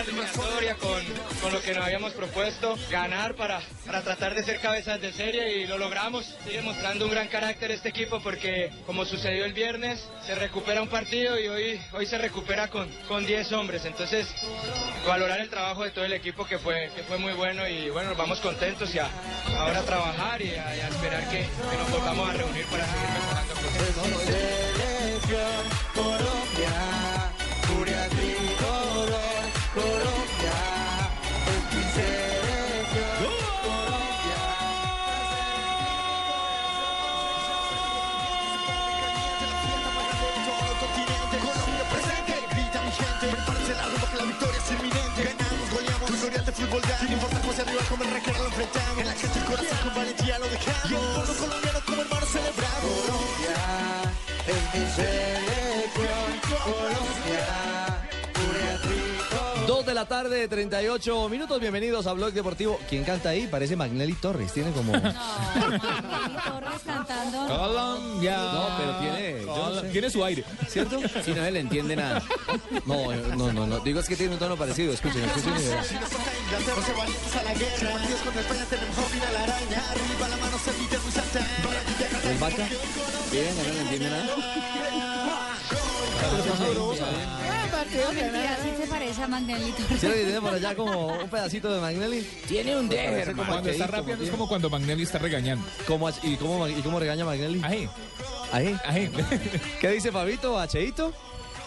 Eliminatoria con, con lo que nos habíamos propuesto, ganar para, para tratar de ser cabezas de serie y lo logramos. Sigue mostrando un gran carácter este equipo porque como sucedió el viernes, se recupera un partido y hoy, hoy se recupera con, con 10 hombres. Entonces, valorar el trabajo de todo el equipo que fue, que fue muy bueno y bueno, nos vamos contentos y a, ahora a trabajar y a, y a esperar que, que nos volvamos a reunir para seguir mejorando. Como el requero lo enfrentamos En la cancha el corazón con valentía lo dejamos. Y el la tarde, 38 minutos. Bienvenidos a Blog Deportivo. ¿Quién canta ahí? Parece Magnelli Torres. Tiene como. No, Magnelli Torres cantando. Colombia. No, pero tiene. yo no sé. Tiene su aire. ¿Cierto? Si no se le entiende nada. No, no, no, no. Digo es que tiene un tono parecido. Escuchen, escuchen. y verán. Si nos toca Inglaterra se valientes a la guerra Partidos contra España tenemos a final araña Arriba la mano se pide muy salta ¿El vaca? Bien, no le entiende nada. No, mentira, sí se parece a Magnelli Torres. ¿Sí lo tiene por allá como un pedacito de Magnelli? Tiene un deje, como Cuando está rapeando es como como cuando Magnelli está regañando. ¿Cómo, y, cómo, ¿Y cómo regaña Magnelli? Ahí, Ahí. ahí. ¿Qué dice Fabito? ¿Acheito?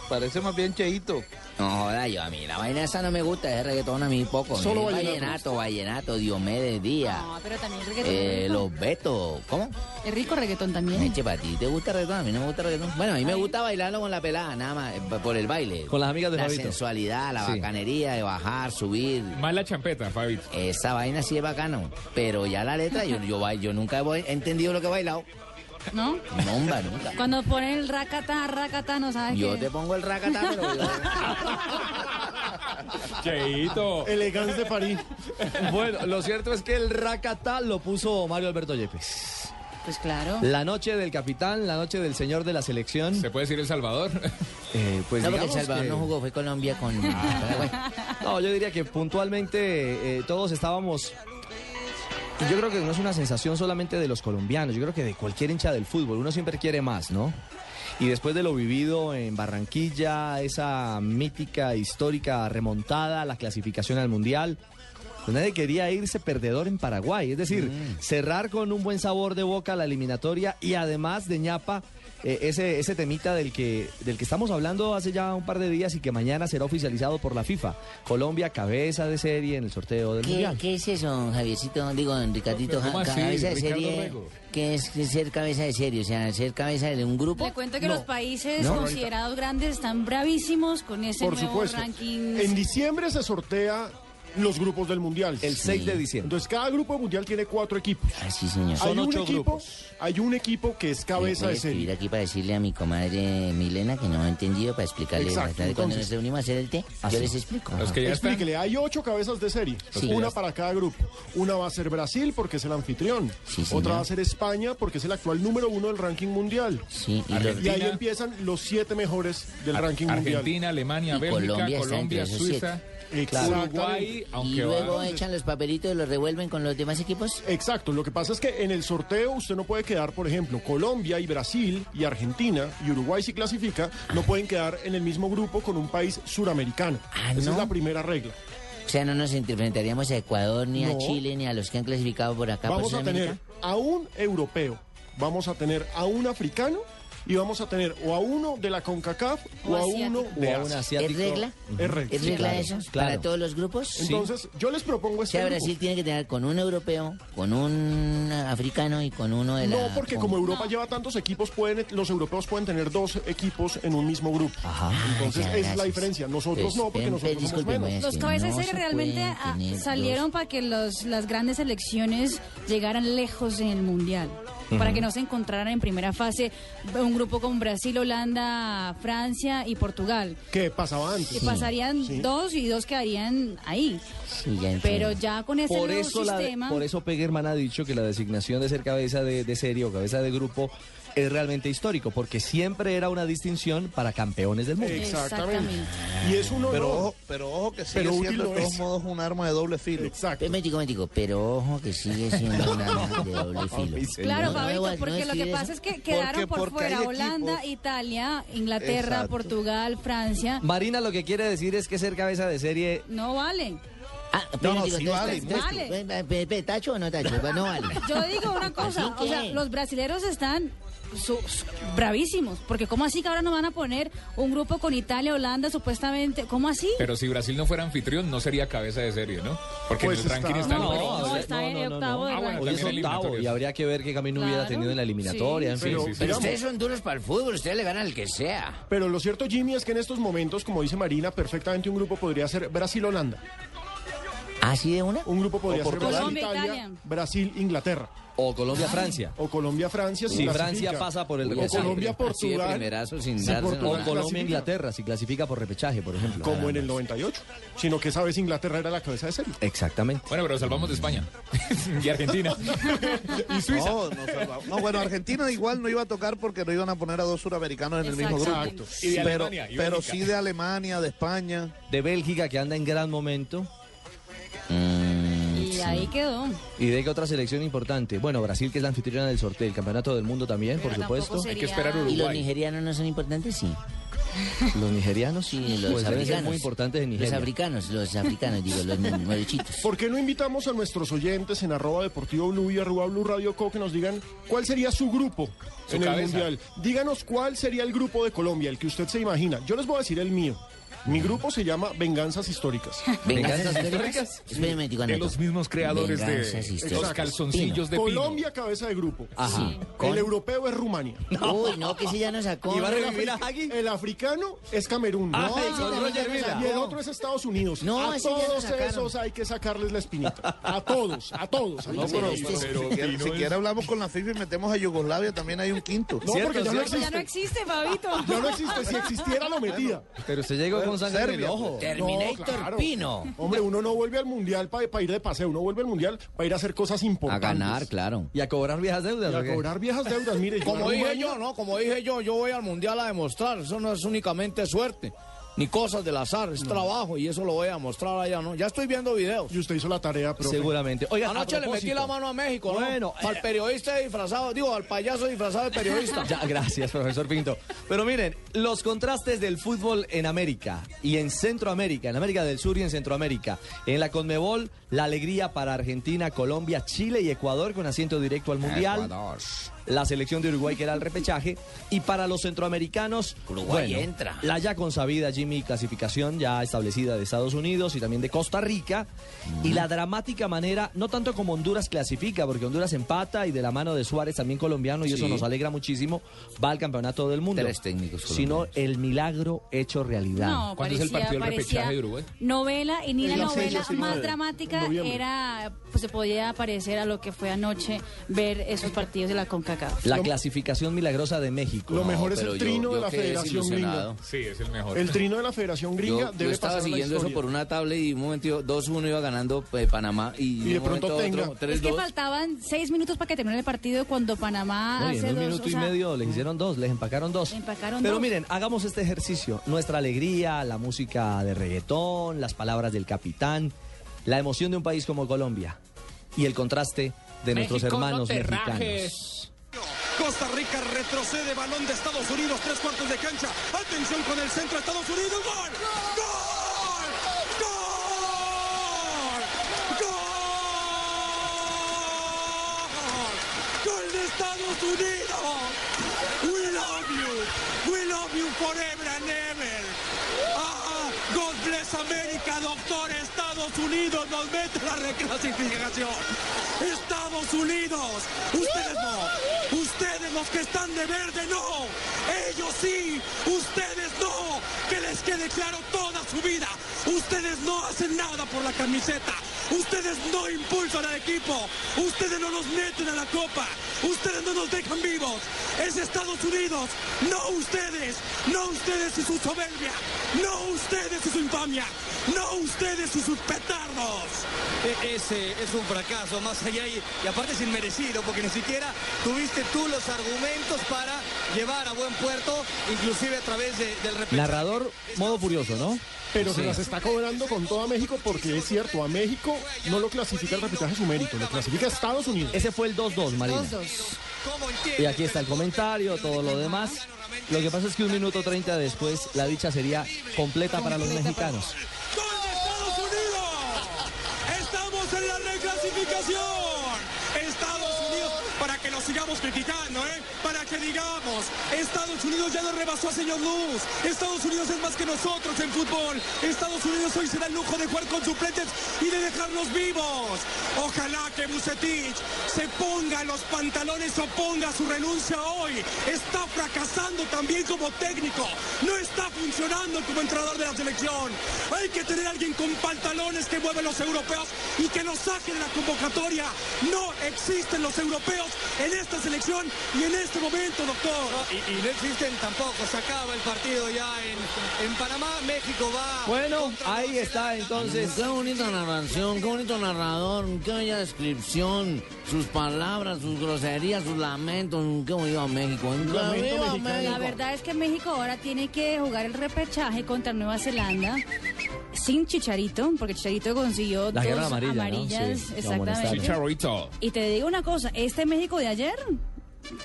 Parece más bien Cheito. No joda, yo a mí la vaina esa no me gusta, ese reggaetón a mí poco. Solo vallenato. vallenato, vallenato, Diomedes Díaz, No, pero también reggaetón. eh, es los Betos, ¿cómo? Es rico reggaetón también. Eche, para ti, ¿te gusta el reggaetón? A mí no me gusta el reggaetón. Bueno, a mí me gusta bailarlo con la pelada, nada más, eh, por el baile. Con las amigas de La Fabito. sensualidad, la Sí. bacanería de bajar, subir. Más la champeta, Fabito. Esa vaina sí es bacano, pero ya la letra, yo, yo, yo nunca he entendido lo que he bailado. ¿No? No, hombre, nunca. Cuando ponen el racata, racata, no sabes Yo qué te pongo el racata, pero yo... Cheito. Elegance de París. Bueno, lo cierto es que el racatá lo puso Mario Alberto Yepes. Pues claro. La noche del capitán, la noche del señor de la selección. ¿Se puede decir El Salvador? Eh, pues No, porque El Salvador que- no jugó, fue Colombia con... No, yo diría que puntualmente eh, todos estábamos. Yo creo que no es una sensación solamente de los colombianos, yo creo que de cualquier hincha del fútbol. Uno siempre quiere más, ¿no? Y después de lo vivido en Barranquilla, esa mítica, histórica remontada, la clasificación al Mundial, pues nadie quería irse perdedor en Paraguay. Es decir, cerrar con un buen sabor de boca la eliminatoria y además de ñapa eh, ese, ese temita del que, del que estamos hablando hace ya un par de días y que mañana será oficializado por la FIFA. Colombia, cabeza de serie en el sorteo del ¿Qué, Mundial. qué es eso, Javiercito? Digo, Ricardito, ¿Cómo ja- cabeza de serie. ¿Qué es ser cabeza de serie? O sea, ser cabeza de un grupo. Le cuento que No. los países No. considerados grandes están bravísimos con ese Por nuevo supuesto. ranking. En diciembre se sortea los grupos del mundial. El 6 de diciembre. Entonces, cada grupo del mundial tiene cuatro equipos. Ah, sí, señor. Son hay un ocho equipo, grupos. Hay un equipo que es cabeza Voy a de serie. aquí para decirle a mi comadre Milena que no ha entendido para explicarle Exacto, tarde cuando entonces- nos reunimos a hacer el té. Ah, Yo sí. les explico. Los que ya están. Explíquele, hay ocho cabezas de serie, Sí. una para cada grupo. Una va a ser Brasil porque es el anfitrión, Sí, señor. otra va a ser España porque es el actual número uno del ranking mundial. Sí, y los- Y ahí empiezan los siete mejores del ranking mundial. Argentina, Alemania, Y Bélgica, Colombia Colombia, Suiza. Uruguay, y aunque luego va. echan los papelitos y los revuelven con los demás equipos. Exacto, lo que pasa es que en el sorteo usted no puede quedar, por ejemplo, Colombia y Brasil y Argentina y Uruguay si clasifica, no pueden quedar en el mismo grupo con un país suramericano. Ah, Esa ¿no? es la primera regla. O sea, no nos enfrentaríamos a Ecuador, ni a. Chile, ni a los que han clasificado por acá. Vamos por a tener a un europeo, vamos a tener a un africano y vamos a tener o a uno de la CONCACAF o, O a uno O de a un Asia. asiático. ¿Es regla? Es regla. ¿Es regla claro, eso? claro. ¿Para todos los grupos? Entonces, yo les propongo O este sea, grupo. Brasil tiene que tener con un europeo, con un africano y con uno de la... No, porque con- como Europa lleva tantos equipos, pueden, los europeos pueden tener dos equipos en un mismo grupo. Entonces, Ah, esa ya, es la diferencia. Nosotros Pues, no, porque nosotros pues, somos menos. es Los cabezas no realmente tener salieron para que los, las grandes selecciones llegaran lejos en el Mundial. Para que no se encontraran en primera fase un grupo con Brasil, Holanda, Francia y Portugal. ¿Qué pasaba antes? Que pasarían Sí. dos y dos quedarían ahí. Sí, ya entiendo. Pero ya con ese Por nuevo eso, la- sistema... por eso Pegerman ha dicho que la designación de ser cabeza de, de serie o cabeza de grupo es realmente histórico, porque siempre era una distinción para campeones del mundo. Exactamente. Y es uno Pero no. ojo, pero ojo que sigue Pero siendo de todos es. modos un arma de doble filo. Exacto. Médico, médico, pero ojo que sigue siendo una arma de doble filo. Claro, Fabito, porque lo que pasa es que quedaron por porque fuera Holanda, Italia, Inglaterra, Exacto. Portugal, Francia. Marina lo que quiere decir es que ser cabeza de serie No vale. Ah, pero No, digo, sí vale, ven, ¿Tacho o no tacho? No vale. Yo digo una cosa, ¿Así o sea, los brasileros están su- su- bravísimos, porque ¿cómo así que ahora no van a poner un grupo con Italia, Holanda, supuestamente? ¿Cómo así? Pero si Brasil no fuera anfitrión, no sería cabeza de serie, ¿no? Porque Pues en el está- ranking está No, está en octavo de Ah, bueno, ranking. Hoy es también octavo eliminatorias. y habría que ver qué camino hubiera tenido en la eliminatoria, en fin. Pero, Pero digamos, ustedes son duros para el fútbol, ustedes le ganan al que sea. pero lo cierto, Jimmy, es que en estos momentos, como dice Marina, perfectamente un grupo podría ser Brasil-Holanda. ¿Así de una? Un grupo podría ser Portugal. Colombia, Brasil-Italia, Italia. O Colombia-Francia. O Colombia-Francia. Si Francia pasa por el O repechaje. Colombia-Portugal. primerazo sin si darse. O Portugal clasifica, Colombia-Inglaterra, si clasifica por repechaje, por ejemplo. Como en el 98. Sino que esa vez Inglaterra era la cabeza de serie. Exactamente. Bueno, pero salvamos de España. y Argentina. y Suiza. No, no, salvamos. No, bueno, Argentina igual no iba a tocar porque no iban a poner a dos suramericanos en el mismo grupo. Y de Pero, Alemania, y pero Bélgica. sí de Alemania, de España. De Bélgica, que anda en gran momento. Y ahí quedó. ¿Y de qué otra selección importante? Bueno, Brasil, que es la anfitriona del sorteo, el campeonato del mundo también, por supuesto. Hay que esperar ¿Y los Uruguay. nigerianos no son importantes? Sí. Los nigerianos, Sí, los pues africanos. muy importantes en Los africanos, los africanos, digo, los morechitos. ¿Por qué no invitamos a nuestros oyentes en arroba deportivo blue y arroba blue radio co que nos digan cuál sería su grupo Su en el mundial? Díganos cuál sería el grupo de Colombia, el que usted se imagina. Yo les voy a decir el mío. Mi grupo se llama Venganzas Históricas. ¿Venganzas ¿Venganzas históricas? De los mismos creadores de los calzoncillos de pino. Colombia, cabeza de grupo. Ajá. El europeo es Rumania. Uy, no, que ese ya nos sacó. ¿Y va a No, revivir a Hagi? El africano es Camerún. Ah, No, sacó. Y el otro es Estados Unidos. No, a todos esos hay que sacarles la espinita. A todos, a todos. No, pero, si, si quiere hablamos con la FIFA y metemos a Yugoslavia, también hay un quinto. No, porque ya no cierto. Ya no existe. existe, Fabito. Ya no existe. Si existiera, lo metía. Pero usted llegó con sangre en el Serbia, ojo. Terminator No, claro. Pino. Hombre, uno no vuelve al mundial para ir de paseo, uno vuelve al mundial para ir a hacer cosas A importantes. ganar, claro. Y a cobrar viejas deudas. Y a cobrar viejas deudas. Mire, Como a dije yo, ¿no? Como dije yo, yo voy al mundial a demostrar. Eso no es únicamente suerte, ni cosas del azar, es trabajo y eso lo voy a mostrar allá, ¿no? Ya estoy viendo videos. Y usted hizo la tarea, profe. Seguramente. Oiga, Anoche le metí la mano a México, ¿no? Bueno, al eh, periodista disfrazado, digo, al payaso disfrazado de periodista. Ya, gracias, profesor Pinto. Pero miren, los contrastes del fútbol en América y en Centroamérica, en América del Sur y en Centroamérica. En la Conmebol, la alegría para Argentina, Colombia, Chile y Ecuador con asiento directo al Mundial. La selección de Uruguay que era el repechaje. Y para los centroamericanos, Uruguay bueno, entra. la ya consabida Jimmy clasificación ya establecida de Estados Unidos y también de Costa Rica. Y la dramática manera, no tanto como Honduras clasifica, porque Honduras empata y de la mano de Suárez también colombiano y eso nos alegra muchísimo, va al campeonato del mundo. Tres técnicos Sino el milagro hecho realidad. No, parecía, parecía Novela y ni la En la novela serie, sí, más en dramática noviembre. era, pues se podía parecer a lo que fue anoche ver esos partidos de la CONCACAF. La clasificación milagrosa de México. Lo mejor es el trino yo de la Federación Gringa. Sí, es el mejor. El trino de la Federación Gringa Yo, yo debe estaba pasar a la siguiendo eso por una tablet y un momento 2-1 iba ganando eh, Panamá y, de pronto Es que 3-2. faltaban seis minutos para que terminara el partido cuando Panamá hace un dos, minuto o y medio les hicieron dos, les empacaron dos. empacaron Pero dos. miren, hagamos este ejercicio. Nuestra alegría, la música de reggaetón, las palabras del capitán, la emoción de un país como Colombia y el contraste de nuestros México, hermanos mexicanos. rajes. Costa Rica retrocede, balón de Estados Unidos, tres cuartos de cancha. Atención con el centro, Estados Unidos, gol. ¡Gol! ¡Gol! ¡Gol! ¡Gol de Estados Unidos! We love you. We love you forever and ever. Ah, God bless America, doctor. Estados Unidos nos mete la reclasificación. Unidos. Ustedes no. Ustedes los que están de verde no. Ellos sí. Ustedes no. Que les quede claro toda su vida. Ustedes no hacen nada por la camiseta. Ustedes no impulsan al equipo. Ustedes no nos meten a la copa. Ustedes no nos dejan vivos. Es Estados Unidos. No ustedes. No ustedes y su soberbia. No ustedes y su infamia. No ustedes y sus petardos. E- Ese es un fracaso, más allá y, y aparte es inmerecido, porque ni siquiera tuviste tú los argumentos para llevar a buen puerto, inclusive a través de- del repechaje. Narrador, modo furioso, ¿no? Pero se las está cobrando con toda México porque es cierto, a México no lo clasifica el repechaje su mérito, lo clasifica Estados Unidos. Ese fue el 2-2, Marina. Y aquí está el comentario, todo lo demás. Lo que pasa es que un minuto 30 después la dicha sería completa para los mexicanos. Estados Unidos. Estamos en la reclasificación. Sigamos criticando, ¿eh? Que digamos, Estados Unidos ya nos rebasó a señor Luz. Estados Unidos es más que nosotros en fútbol. Estados Unidos hoy se da el lujo de jugar con suplentes y de dejarnos vivos. Ojalá que Bucetich se ponga los pantalones o ponga su renuncia hoy. Está fracasando también como técnico. No está funcionando como entrenador de la selección. Hay que tener alguien con pantalones que mueve a los europeos y que los saque de la convocatoria. No existen los europeos en esta selección y en este momento, doctor. Y, y no existen tampoco, se acaba el partido ya en, en Panamá, México va... Bueno, ahí está entonces. Qué bonita narración, qué bonito narrador, qué bella descripción, sus palabras, sus groserías, sus lamentos, qué bonito México. qué viva La verdad es que México ahora tiene que jugar el repechaje contra Nueva Zelanda sin Chicharito, porque Chicharito consiguió La dos amarillas, Sí, exactamente. Chicharito. Y te digo una cosa, este México de ayer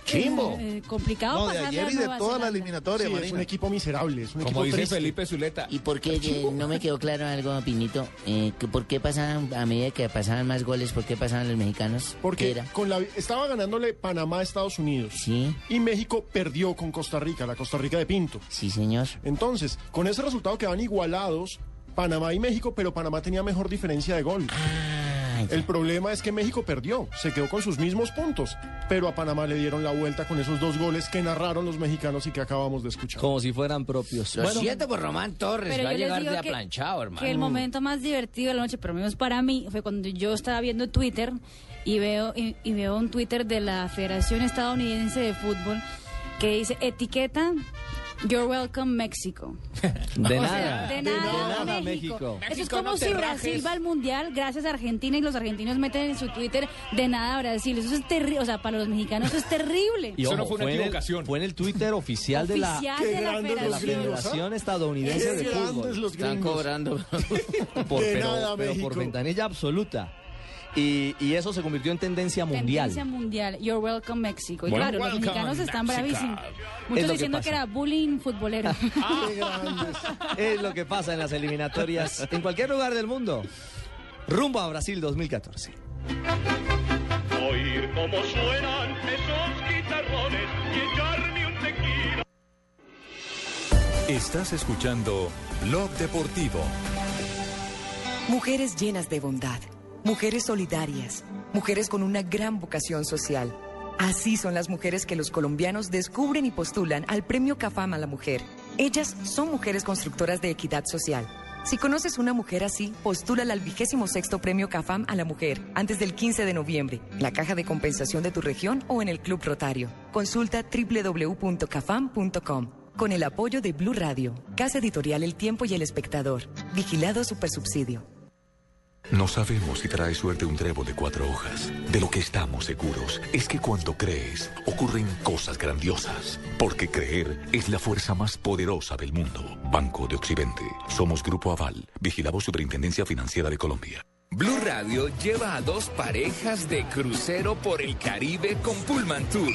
Chimbo. eh, complicado No, de ayer y de toda la eliminatoria, Sí, es un equipo miserable, es un Como equipo dice triste. Felipe Zuleta. ¿Y por qué eh, no me quedó claro algo, Pinito? Eh, que ¿Por qué pasaban, a medida que pasaban más goles, por qué pasaban los mexicanos? ¿Qué Porque era? con la, estaba ganándole Panamá a Estados Unidos. Sí. Y México perdió con Costa Rica, la Costa Rica de Pinto. Sí, señor. Entonces, con ese resultado quedan igualados Panamá y México, pero Panamá tenía mejor diferencia de gol. El problema es que México perdió, se quedó con sus mismos puntos, pero a Panamá le dieron la vuelta con esos dos goles que narraron los mexicanos y que acabamos de escuchar. Como si fueran propios. Lo Bueno, siento por Román Torres, Pero va a llegar de que- aplanchado, hermano. Que el momento más divertido de la noche, por lo menos para mí, fue cuando yo estaba viendo Twitter y veo, y, y veo un Twitter de la Federación Estadounidense de Fútbol que dice etiqueta You're welcome México. de O nada. sea, de nada, nada, México. México. Eso es como no si rajes. Brasil va al Mundial gracias a Argentina y los argentinos meten en su Twitter de nada a Brasil. Eso es terrible. O sea, para los mexicanos eso es terrible. Y Eso ojo, no fue una en el- fue en el Twitter oficial de la, Oficial Qué de la grandes de la los gringos, Federación ¿ah? Estadounidense Qué de Fútbol. los Están cobrando. Por, De pero, nada, pero por ventanilla absoluta. Y, y eso se convirtió en tendencia mundial. Tendencia mundial. You're welcome México. Y Bueno, claro, los mexicanos están bravísimos. Es Muchos diciendo que, era bullying futbolero. Qué grandes. Es lo que pasa en las eliminatorias en cualquier lugar del mundo. Rumbo a Brasil 2014. oír cómo suenan esos guitarrones y echarme un tequila. Estás escuchando Blog Deportivo. Mujeres llenas de bondad, mujeres solidarias, mujeres con una gran vocación social. Así son las mujeres que los colombianos descubren y postulan al Premio CAFAM a la Mujer. Ellas son mujeres constructoras de equidad social. Si conoces una mujer así, postúlala al vigésimo sexto Premio CAFAM a la Mujer antes del 15 de noviembre, en la caja de compensación de tu región o en el Club Rotario. Consulta www.cafam.com. Con el apoyo de Blue Radio, Casa Editorial El Tiempo y El Espectador. Vigilado Supersubsidio. No sabemos si trae suerte un trébol de cuatro hojas. De lo que estamos seguros es que cuando crees, ocurren cosas grandiosas. Porque creer es la fuerza más poderosa del mundo. Banco de Occidente. Somos Grupo Aval. Vigilamos Superintendencia Financiera de Colombia. Blue Radio lleva a dos parejas de crucero por el Caribe con Pullman Tour.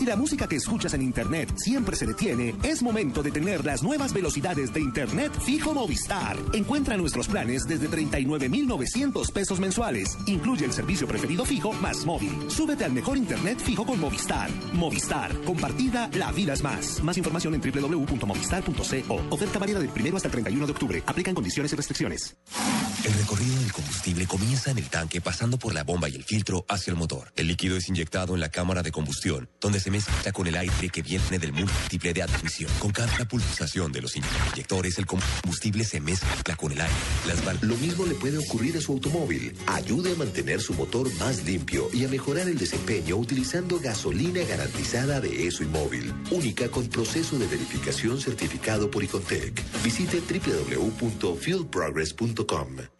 Si la música que escuchas en Internet siempre se detiene, es momento de tener las nuevas velocidades de Internet fijo Movistar. Encuentra nuestros planes desde 39,900 pesos mensuales. Incluye el servicio preferido fijo más móvil. Súbete al mejor Internet fijo con Movistar. Movistar. Compartida, la vida es más. Más información en www.movistar.co. Oferta válida del primero hasta el 31 de octubre. Aplican condiciones y restricciones. El recorrido del combustible comienza en el tanque pasando por la bomba y el filtro hacia el motor. El líquido es inyectado en la cámara de combustión, donde se mezcla con el aire que viene del múltiple de admisión. Con cada pulsación de los inyectores, el combustible se mezcla con el aire. Lo mismo le puede ocurrir a su automóvil. Ayude a mantener su motor más limpio y a mejorar el desempeño utilizando gasolina garantizada de ESO y móvil, única con proceso de verificación certificado por Icontec. Visite www.fuelprogress.com.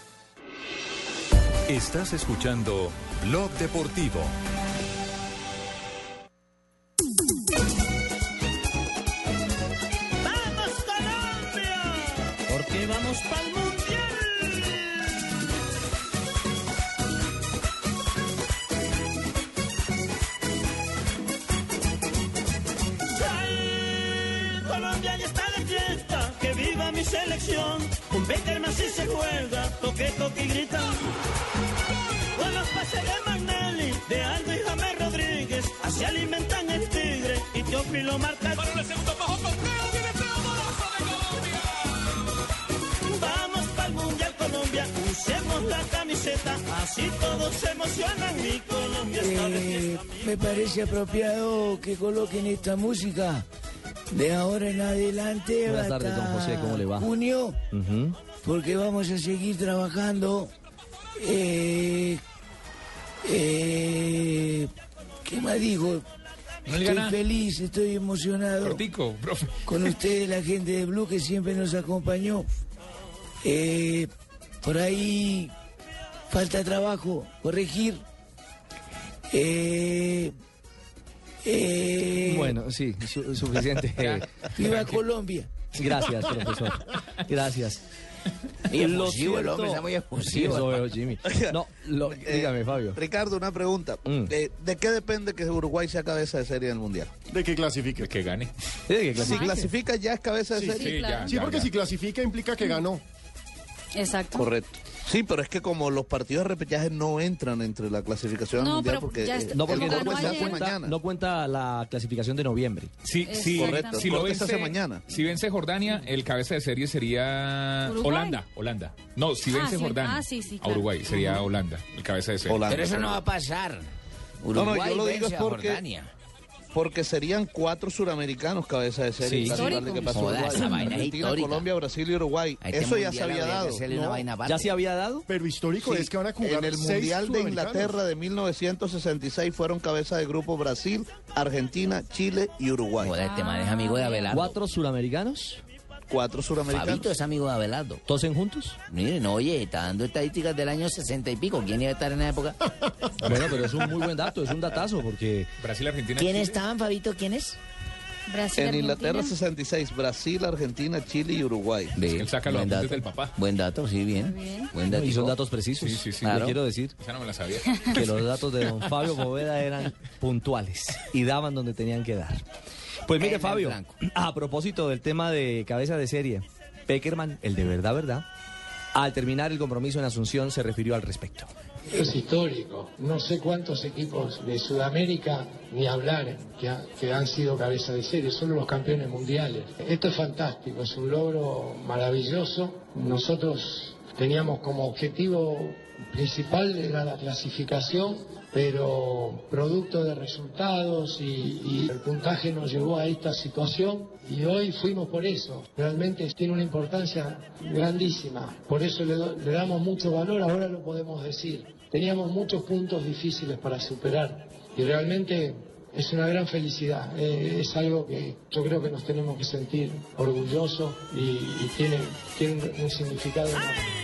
Estás escuchando Blog Deportivo. ¡Vamos Colombia! Porque vamos para mi selección. Un Beckerman si se juega, toque, toque y grita. Con los pases de Magnelli, de Aldo y James Rodríguez, así alimentan el tigre y Teófilo marca. Para el segundo bajo Vamos para el Mundial Colombia, usemos la camiseta, así todos se emocionan mi Colombia está de Eh, fiesta. me parece apropiado que coloquen esta música de ahora en adelante Buenas tardes, don hasta José, ¿cómo le va? junio, porque vamos a seguir trabajando. Eh, eh, ¿Qué más digo? No estoy feliz, estoy emocionado. Cortico, profe. Con ustedes, la gente de Blue que siempre nos acompañó. Eh, por ahí falta trabajo, corregir. Eh, eh, Bueno, sí, su- suficiente. Viva Colombia. Gracias, profesor. Gracias. Muy Lo efusivo, el hombre cierto- está muy efusivo. Sí, eso veo, Jimmy. No, lo- Eh, dígame, Fabio. Ricardo, una pregunta. Mm. Eh, ¿De qué depende que Uruguay sea cabeza de serie del Mundial? De que clasifique. De que gane. que Si clasifica ya es cabeza de Sí, serie. sí, Sí, porque si clasifica implica que ganó. Exacto. Correcto. Sí, pero es que como los partidos de repechaje no entran entre la clasificación No, mundial porque eh, No, porque no, cuenta, mañana. no cuenta la clasificación de noviembre. Sí, sí, Correcto, si lo vence hace mañana. Si vence Jordania, el cabeza de serie sería Uruguay. Holanda, Holanda. No, si Ah, vence sí, Jordania ah, sí, sí, a. Uruguay sería Holanda, el cabeza de serie. Holanda. Pero eso no va a pasar. No, no, Uruguay yo lo digo vence es porque- Jordania. Porque serían cuatro suramericanos cabeza de serie. Sí. Histórico. que pasó Joda, Uruguay. esa vaina es Argentina, histórica. Colombia, Brasil y Uruguay. Este Eso ya se había dado. ¿Ya se había dado? Pero histórico Sí, es que van a jugar en el seis Mundial de. Inglaterra de 1966 fueron cabeza de grupo Brasil, Argentina, Chile y Uruguay. Joder, este man es amigo de Abelardo. ¿Cuatro suramericanos? Cuatro suramericanos. Fabito es amigo de Abelardo. ¿Tosen juntos? Miren, oye, está dando estadísticas del año 60 y pico. ¿Quién iba a estar en la época? Bueno, pero es un muy buen dato, es un datazo, porque Brasil, Argentina. ¿Quién Chile. estaban, Fabito? ¿Quiénes? Brasil, En Inglaterra Argentina. 66, Brasil, Argentina, Chile y Uruguay. Él saca los buen apuntes dato. del papá. Buen dato, sí, bien. Buen dato. y son datos precisos. Sí, sí, sí. Claro. quiero decir Esa no me la sabía. que los datos de don Fabio Poveda eran puntuales y daban donde tenían que dar. Pues mire, Fabio, blanco. a propósito del tema de cabeza de serie, Peckerman, el de verdad, verdad, al terminar el compromiso en Asunción se refirió al respecto. Es histórico. No sé cuántos equipos de Sudamérica, ni hablar, que, ha- que han sido cabeza de serie, solo los campeones mundiales. Esto es fantástico, es un logro maravilloso. Nosotros teníamos como objetivo principal era la clasificación, pero producto de resultados y, y el puntaje nos llevó a esta situación y hoy fuimos por eso. Realmente tiene una importancia grandísima, por eso le, le damos mucho valor, ahora lo podemos decir. Teníamos muchos puntos difíciles para superar y realmente es una gran felicidad, eh, es algo que yo creo que nos tenemos que sentir orgullosos y, tiene, un significado enorme.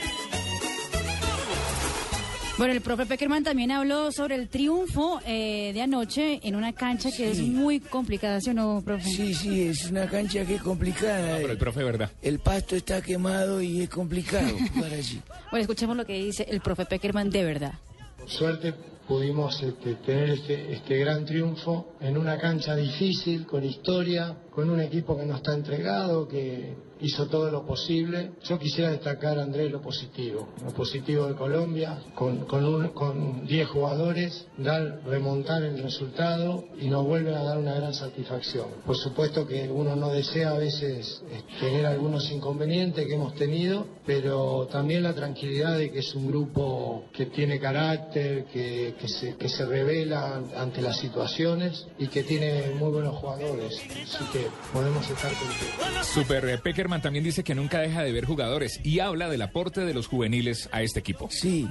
Bueno, el profe Peckerman también habló sobre el triunfo eh, de anoche en una cancha que es muy complicada, ¿sí o no, profe? Sí, sí, es una cancha que es complicada. Pero el profe, ¿verdad? El pasto está quemado y es complicado jugar allí. Bueno, escuchemos lo que dice el profe Peckerman de verdad. Por suerte pudimos este, tener este, este gran triunfo en una cancha difícil, con historia, con un equipo que no está entregado, que hizo todo lo posible. Yo quisiera destacar, Andrés, lo positivo. Lo positivo de Colombia, con, con, con 10 jugadores, dar, remontar el resultado y nos vuelve a dar una gran satisfacción. Por supuesto que uno no desea a veces eh, tener algunos inconvenientes que hemos tenido, pero también la tranquilidad de que es un grupo que tiene carácter, que, que se, que se revela ante las situaciones y que tiene muy buenos jugadores. Así que podemos estar contentos. Super eh, También dice que nunca deja de ver jugadores y habla del aporte de los juveniles a este equipo. Sí.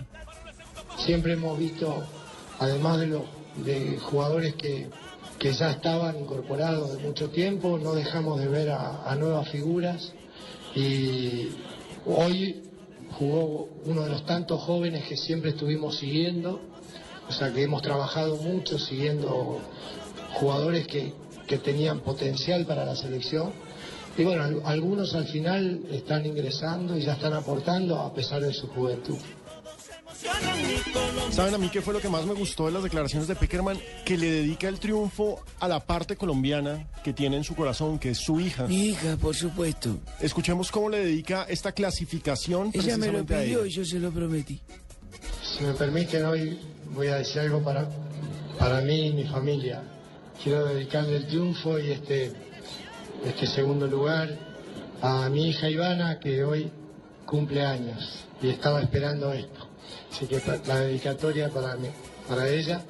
Siempre hemos visto, además de los de jugadores que, que ya estaban incorporados de mucho tiempo, no dejamos de ver a, a nuevas figuras y hoy jugó uno de los tantos jóvenes que siempre estuvimos siguiendo, o sea que hemos trabajado mucho siguiendo jugadores que, que tenían potencial para la selección. Y bueno, al- algunos al final están ingresando y ya están aportando a pesar de su juventud. ¿Saben a mí qué fue lo que más me gustó de las declaraciones de Peckerman? Que le dedica el triunfo a la parte colombiana que tiene en su corazón, que es su hija. Mi hija, por supuesto. Escuchemos cómo le dedica esta clasificación Ella me lo pidió y yo se lo prometí. Si me permiten, hoy voy a decir algo para, para mí y mi familia. Quiero dedicarle el triunfo y este, este segundo lugar a mi hija Ivana, que hoy cumple años y estaba esperando esto. Así que la dedicatoria para, mí, para ella.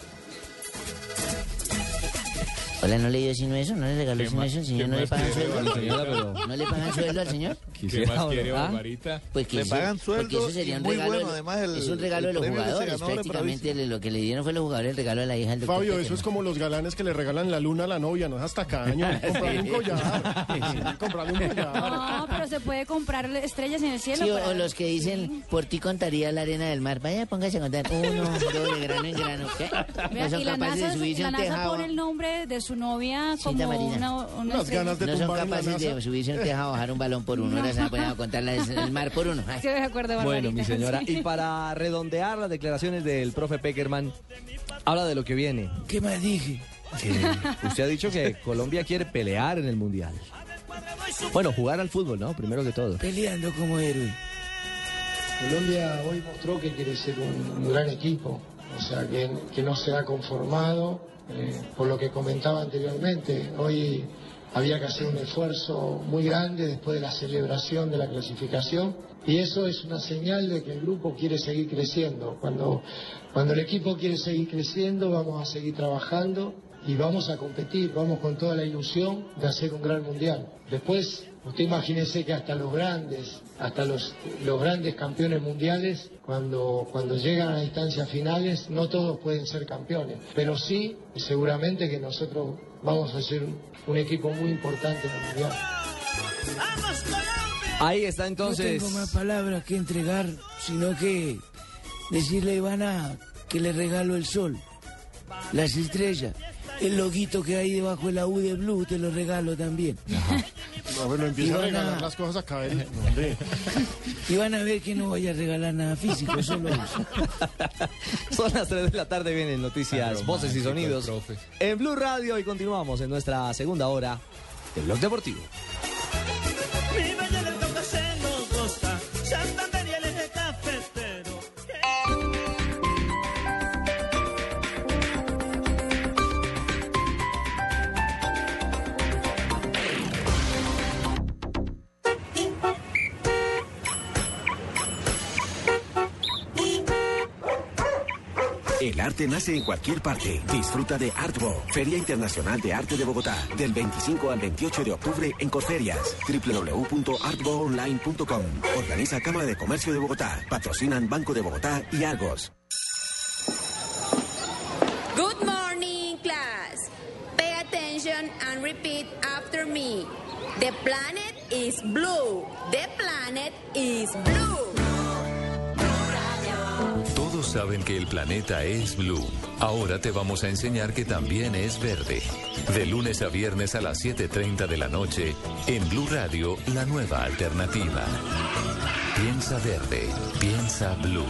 Hola, ¿no le dio sino eso? ¿No le regaló ¿Qué sino eso? qué ¿Señor no le pagan sueldo? Barbarita? Pero- ¿No le pagan sueldo al señor? ¿Qué más quiere, Barbarita? Pues que Le eso- pagan porque sueldo eso sería un muy regalo. bueno, de- además, el- es un regalo de el los jugadores. Prácticamente le- lo que le dieron fue los jugadores el regalo de la hija del doctor. Fabio, eso es como los galanes que le regalan la luna a la novia, no es hasta caño. Comprarle un collar. Comprarle un collar. No, pero se puede comprar estrellas en el cielo. Sí, o, para- o los que dicen, por ti contaría la arena del mar. Vaya, póngase a contar. Uno, dos, de grano en grano. ¿Qué? No son y la capaces NASA, de subirse un tejado. el nombre de su novia como Marina. una, una Unas estrella. ganas de No son tumbar capaces de subirse a un tejado, bajar un balón por uno. Ahora se van a poner a contar la- el mar por uno. Ay. De acuerdo, Bueno, mi señora, sí. y para redondear las declaraciones del profe Peckerman, habla de lo que viene. ¿Qué más dije? Usted ha dicho que Colombia quiere pelear en el Mundial. Bueno, jugar al fútbol, ¿no? Primero que todo. Peleando como héroe. Colombia hoy mostró que quiere ser un, un gran equipo, o sea, que, que no se ha conformado, eh, por lo que comentaba anteriormente. Hoy había que hacer un esfuerzo muy grande después de la celebración de la clasificación y eso es una señal de que el grupo quiere seguir creciendo. Cuando, cuando el equipo quiere seguir creciendo, vamos a seguir trabajando y vamos a competir, vamos con toda la ilusión de hacer un gran mundial. Después, usted imagínese que hasta los grandes, hasta los, los grandes campeones mundiales, cuando, cuando llegan a instancias finales, no todos pueden ser campeones, pero sí, seguramente que nosotros vamos a ser un, un equipo muy importante en el mundial. Ahí está entonces. No tengo más palabras que entregar, sino que decirle a Ivana que le regalo el sol, las estrellas, el loguito que hay debajo de la U de Blue, te lo regalo también. No, bueno, empieza a regalar las cosas a caer. Hombre. Y van a ver que no voy a regalar nada físico, solo eso. Son las 3 de la tarde, vienen noticias, voces y sonidos en Blue Radio y continuamos en nuestra segunda hora del Blog Deportivo. Arte nace en cualquier parte. Disfruta de Artbo, Feria Internacional de Arte de Bogotá, del 25 al 28 de octubre en Corferias. www.artboonline.com. Organiza Cámara de Comercio de Bogotá. Patrocinan Banco de Bogotá y Argos. Good morning, class. Pay attention and repeat after me. The planet is blue. The planet is blue. Saben que el planeta es blue. Ahora te vamos a enseñar que también es verde. De lunes a viernes a las 7.30 de la noche, en Blue Radio, la nueva alternativa. Piensa verde, piensa blue.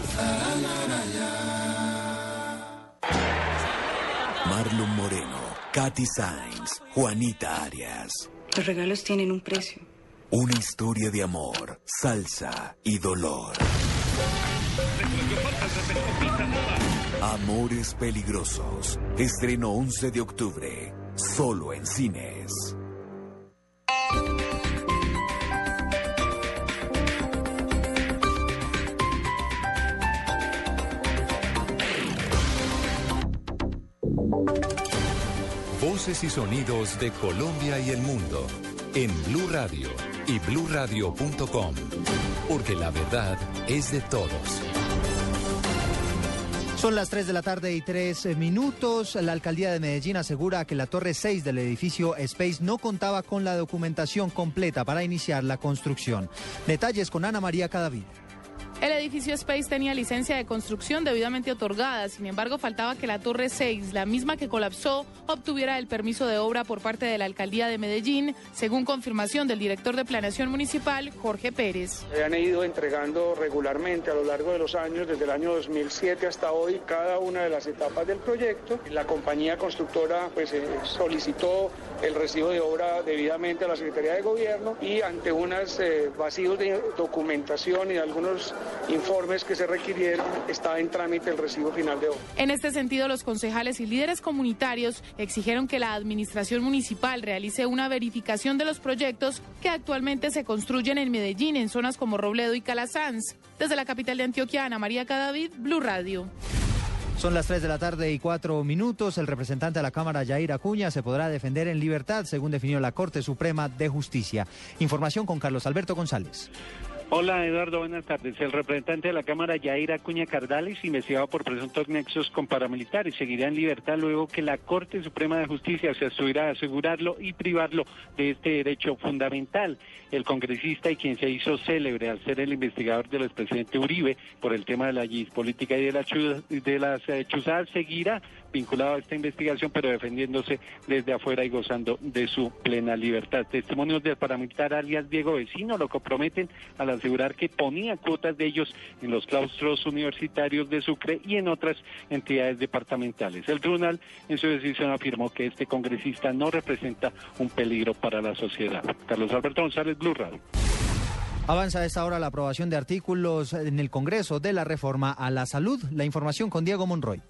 Marlon Moreno, Katy Sainz, Juanita Arias. Los regalos tienen un precio. Una historia de amor, salsa y dolor. Amores peligrosos. Estreno 11 de octubre. Solo en cines. Voces y sonidos de Colombia y el mundo en Blue Radio y bluradio.com, porque la verdad es de todos. Son las 3 de la tarde y 3 minutos. La alcaldía de Medellín asegura que la torre 6 del edificio Space no contaba con la documentación completa para iniciar la construcción. Detalles con Ana María Cadavid. El edificio Space tenía licencia de construcción debidamente otorgada, sin embargo faltaba que la Torre 6, la misma que colapsó, obtuviera el permiso de obra por parte de la Alcaldía de Medellín, según confirmación del director de Planeación Municipal, Jorge Pérez. Se han ido entregando regularmente a lo largo de los años, desde el año 2007 hasta hoy, cada una de las etapas del proyecto. La compañía constructora pues, eh, solicitó el recibo de obra debidamente a la Secretaría de Gobierno y ante unos eh, vacíos de documentación y de algunos informes que se requirieron, está en trámite el recibo final de obra. En este sentido, los concejales y líderes comunitarios exigieron que la administración municipal realice una verificación de los proyectos que actualmente se construyen en Medellín, en zonas como Robledo y Calasanz. Desde la capital de Antioquia, Ana María Cadavid, Blue Radio. Son las 3 de la tarde y 4 minutos. El representante de la Cámara, Yair Acuña, se podrá defender en libertad, según definió la Corte Suprema de Justicia. Información con Carlos Alberto González. Hola Eduardo, buenas tardes. El representante de la Cámara, Yair Acuña Cardales, investigado por presuntos nexos con paramilitares, seguirá en libertad luego que la Corte Suprema de Justicia se abstuviera de asegurarlo y privarlo de este derecho fundamental. El congresista y quien se hizo célebre al ser el investigador del expresidente Uribe por el tema de la política y de, la de las eh, chuzadas seguirá vinculado a esta investigación, pero defendiéndose desde afuera y gozando de su plena libertad. Testimonios del paramilitar alias Diego Vecino lo comprometen al asegurar que ponía cuotas de ellos en los claustros universitarios de Sucre y en otras entidades departamentales. El tribunal en su decisión afirmó que este congresista no representa un peligro para la sociedad. Carlos Alberto González, Blue Radio. Avanza a esta hora la aprobación de artículos en el Congreso de la reforma a la salud. La información con Diego Monroy.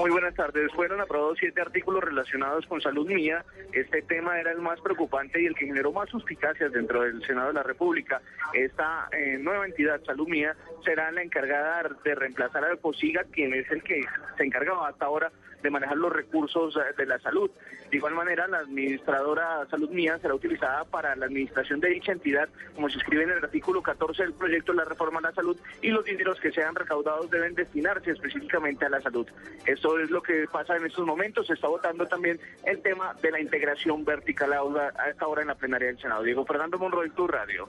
Muy buenas tardes. Fueron aprobados siete artículos relacionados con salud mía. Este tema era el más preocupante y el que generó más suspicacias dentro del Senado de la República. Esta eh, nueva entidad, Salud Mía, será la encargada de reemplazar al POSIGA, quien es el que se encargaba hasta ahora de manejar los recursos eh, de la salud. De igual manera, la administradora Salud Mía será utilizada para la administración de dicha entidad, como se escribe en el artículo 14 del proyecto de la reforma a la salud, y los dineros que sean recaudados deben destinarse específicamente a la salud. Esto es lo que pasa en estos momentos. Se está votando también el tema de la integración vertical a esta hora en la plenaria del Senado. Diego Fernando Monroy, tu radio.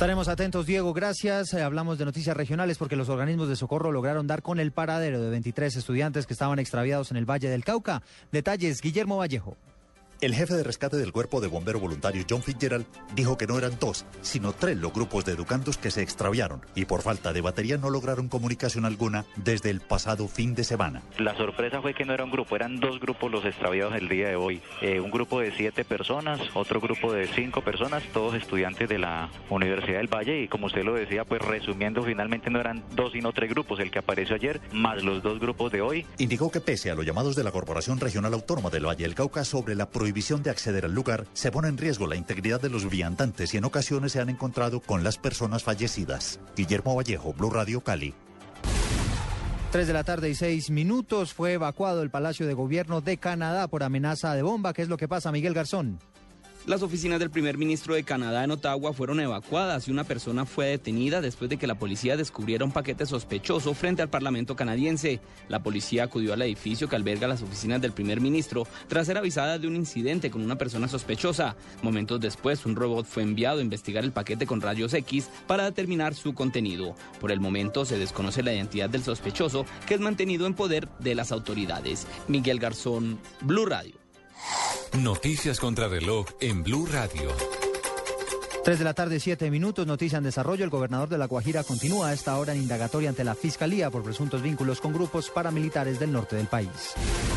Estaremos atentos, Diego, gracias. Eh, hablamos de noticias regionales porque los organismos de socorro lograron dar con el paradero de 23 estudiantes que estaban extraviados en el Valle del Cauca. Detalles, Guillermo Vallejo. El jefe de rescate del cuerpo de bomberos voluntarios John Fitzgerald dijo que no eran dos, sino tres los grupos de educandos que se extraviaron y por falta de batería no lograron comunicación alguna desde el pasado fin de semana. La sorpresa fue que no era un grupo, eran dos grupos los extraviados el día de hoy. Eh, un grupo de siete personas, otro grupo de cinco personas, todos estudiantes de la Universidad del Valle y como usted lo decía, pues resumiendo, finalmente no eran dos sino tres grupos, el que apareció ayer más los dos grupos de hoy. Indicó que pese a los llamados de la Corporación Regional Autónoma del Valle del Cauca sobre la prohibición prohibición de acceder al lugar, se pone en riesgo la integridad de los viandantes y en ocasiones se han encontrado con las personas fallecidas. Guillermo Vallejo, Blue Radio Cali. Tres de la tarde y seis minutos fue evacuado el Palacio de Gobierno de Canadá por amenaza de bomba. ¿Qué es lo que pasa, Miguel Garzón? Las oficinas del primer ministro de Canadá en Ottawa fueron evacuadas y una persona fue detenida después de que la policía descubriera un paquete sospechoso frente al Parlamento canadiense. La policía acudió al edificio que alberga las oficinas del primer ministro tras ser avisada de un incidente con una persona sospechosa. Momentos después, un robot fue enviado a investigar el paquete con rayos X para determinar su contenido. Por el momento se desconoce la identidad del sospechoso que es mantenido en poder de las autoridades. Miguel Garzón, Blue Radio. Noticias contra reloj en Blue Radio. 3 de la tarde, 7 minutos, noticia en desarrollo. El gobernador de La Guajira continúa a esta hora en indagatoria ante la Fiscalía por presuntos vínculos con grupos paramilitares del norte del país.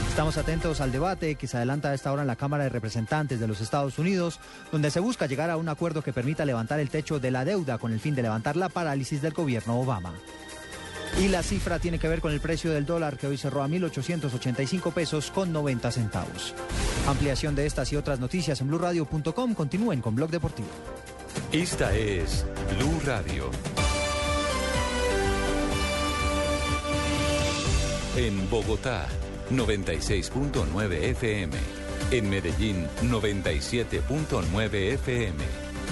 Estamos atentos al debate que se adelanta a esta hora en la Cámara de Representantes de los Estados Unidos, donde se busca llegar a un acuerdo que permita levantar el techo de la deuda con el fin de levantar la parálisis del gobierno Obama. Y la cifra tiene que ver con el precio del dólar que hoy cerró a 1.885 pesos con 90 centavos. Ampliación de estas y otras noticias en blurradio.com. Continúen con Blog Deportivo. Esta es Blue Radio. En Bogotá, 96.9 FM. En Medellín, 97.9 FM.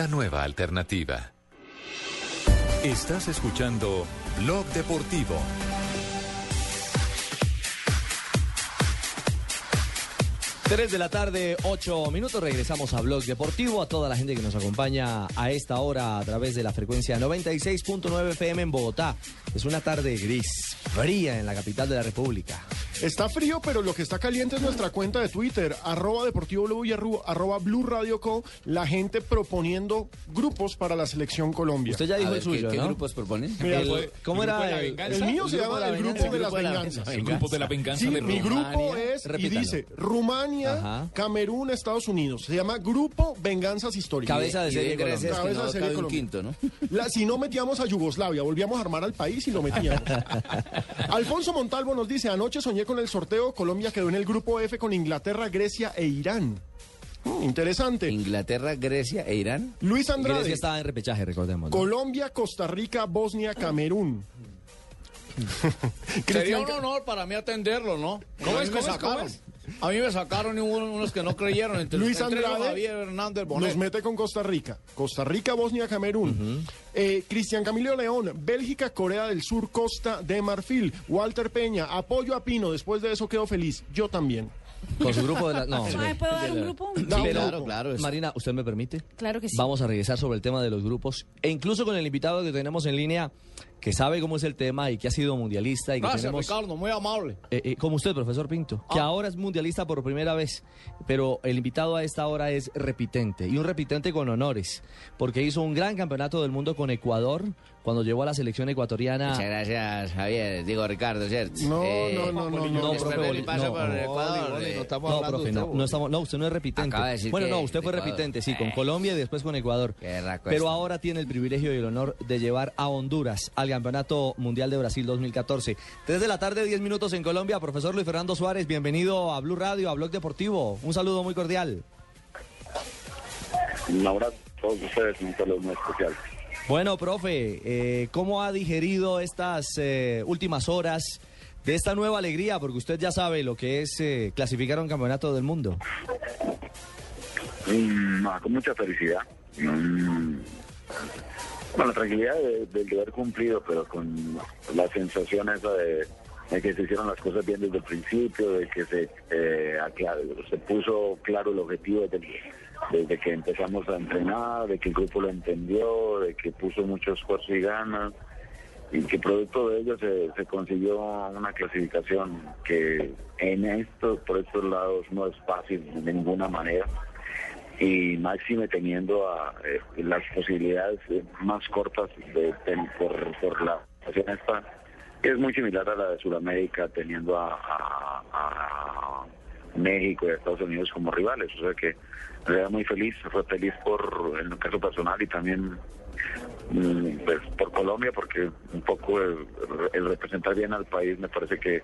la nueva alternativa. Estás escuchando Blog Deportivo. Tres de la tarde, ocho minutos. Regresamos a Blog Deportivo. A toda la gente que nos acompaña a esta hora a través de la frecuencia 96.9 FM en Bogotá. Es una tarde gris, fría en la capital de la República. Está frío, pero lo que está caliente es nuestra cuenta de Twitter, arroba Deportivo Blue y arroba Blue Radio Co. La gente proponiendo grupos para la selección Colombia. Usted ya dijo el suyo, ¿qué, ¿no? grupos proponen? ¿Cómo era? El, el, mío se llama el grupo de las venganzas. El grupo de la venganza sí, de mi grupo es, y dice, Rumania, Ajá. Camerún, Estados Unidos. Se llama Grupo Venganzas Históricas. Cabeza de serie Cabeza no de serie cabe un Colombia. quinto, ¿no? La- si no metíamos a Yugoslavia, volvíamos a armar al país y lo metíamos. Alfonso Montalvo nos dice, anoche soñé con el sorteo, Colombia quedó en el grupo F con Inglaterra, Grecia e Irán. Mm, interesante. Inglaterra, Grecia e Irán. Luis Andrade, Grecia estaba en repechaje, recordemos. ¿no? Colombia, Costa Rica, Bosnia, Camerún. Sería un honor para mí atenderlo, ¿no? ¿Cómo es, cómo es, cómo es? A mí me sacaron y hubo unos que no creyeron. Entre, Luis entre Andrade Javier Hernández Bonet. nos mete con Costa Rica. Costa Rica, Bosnia, Camerún. Eh, Cristian Camilo León, Bélgica, Corea del Sur, Costa de Marfil. Walter Peña, apoyo a Pino. Después de eso quedo feliz. Yo también. Con su grupo de la... No. ¿puedo dar un grupo? Sí, claro, claro, es- Marina, ¿usted me permite? Claro que sí. Vamos a regresar sobre el tema de los grupos e incluso con el invitado que tenemos en línea que sabe cómo es el tema y que ha sido mundialista y que Gracias, tenemos Ricardo, muy amable. eh, eh, como usted, profesor Pinto, que ahora es mundialista por primera vez, pero el invitado a esta hora es repitente y un repitente con honores, porque hizo un gran campeonato del mundo con Ecuador cuando llevó a la selección ecuatoriana. Muchas gracias, Javier. Digo, Ricardo, ¿cierto? No, Eh, no, no, no, no, después profe, no, eh. profe, no, no, estamos, no, usted no es repitente. Acaba de decir bueno, que no, usted fue Ecuador. repitente, sí, con Colombia y después con Ecuador. raco Pero ahora tiene el privilegio y el honor de llevar a Honduras al Campeonato Mundial de Brasil 2014. 3 de la tarde, 10 minutos en Colombia. Profesor Luis Fernando Suárez, bienvenido a Blue Radio, a Blog Deportivo. Un saludo muy cordial. Un abrazo a todos ustedes, un saludo muy especial. Bueno, profe, eh, ¿cómo ha digerido estas eh, últimas horas de esta nueva alegría? Porque usted ya sabe lo que es eh, clasificar a un campeonato del mundo. Mm, ah, con mucha felicidad. Mm, con la tranquilidad de, de haber cumplido, pero con la sensación esa de, que se hicieron las cosas bien desde el principio, de que se, eh, se puso claro el objetivo desde, que empezamos a entrenar, de que el grupo lo entendió, de que puso mucho esfuerzo y ganas y que producto de ello se, se consiguió una clasificación que en estos, por estos lados no es fácil de ninguna manera y máxime teniendo a, eh, las posibilidades eh, más cortas de, por, por la situación esta que es muy similar a la de Sudamérica teniendo a, México y a Estados Unidos como rivales. O sea que me era muy feliz fue feliz por en el caso personal y también mm, pues, por Colombia porque un poco el, el representar bien al país me parece que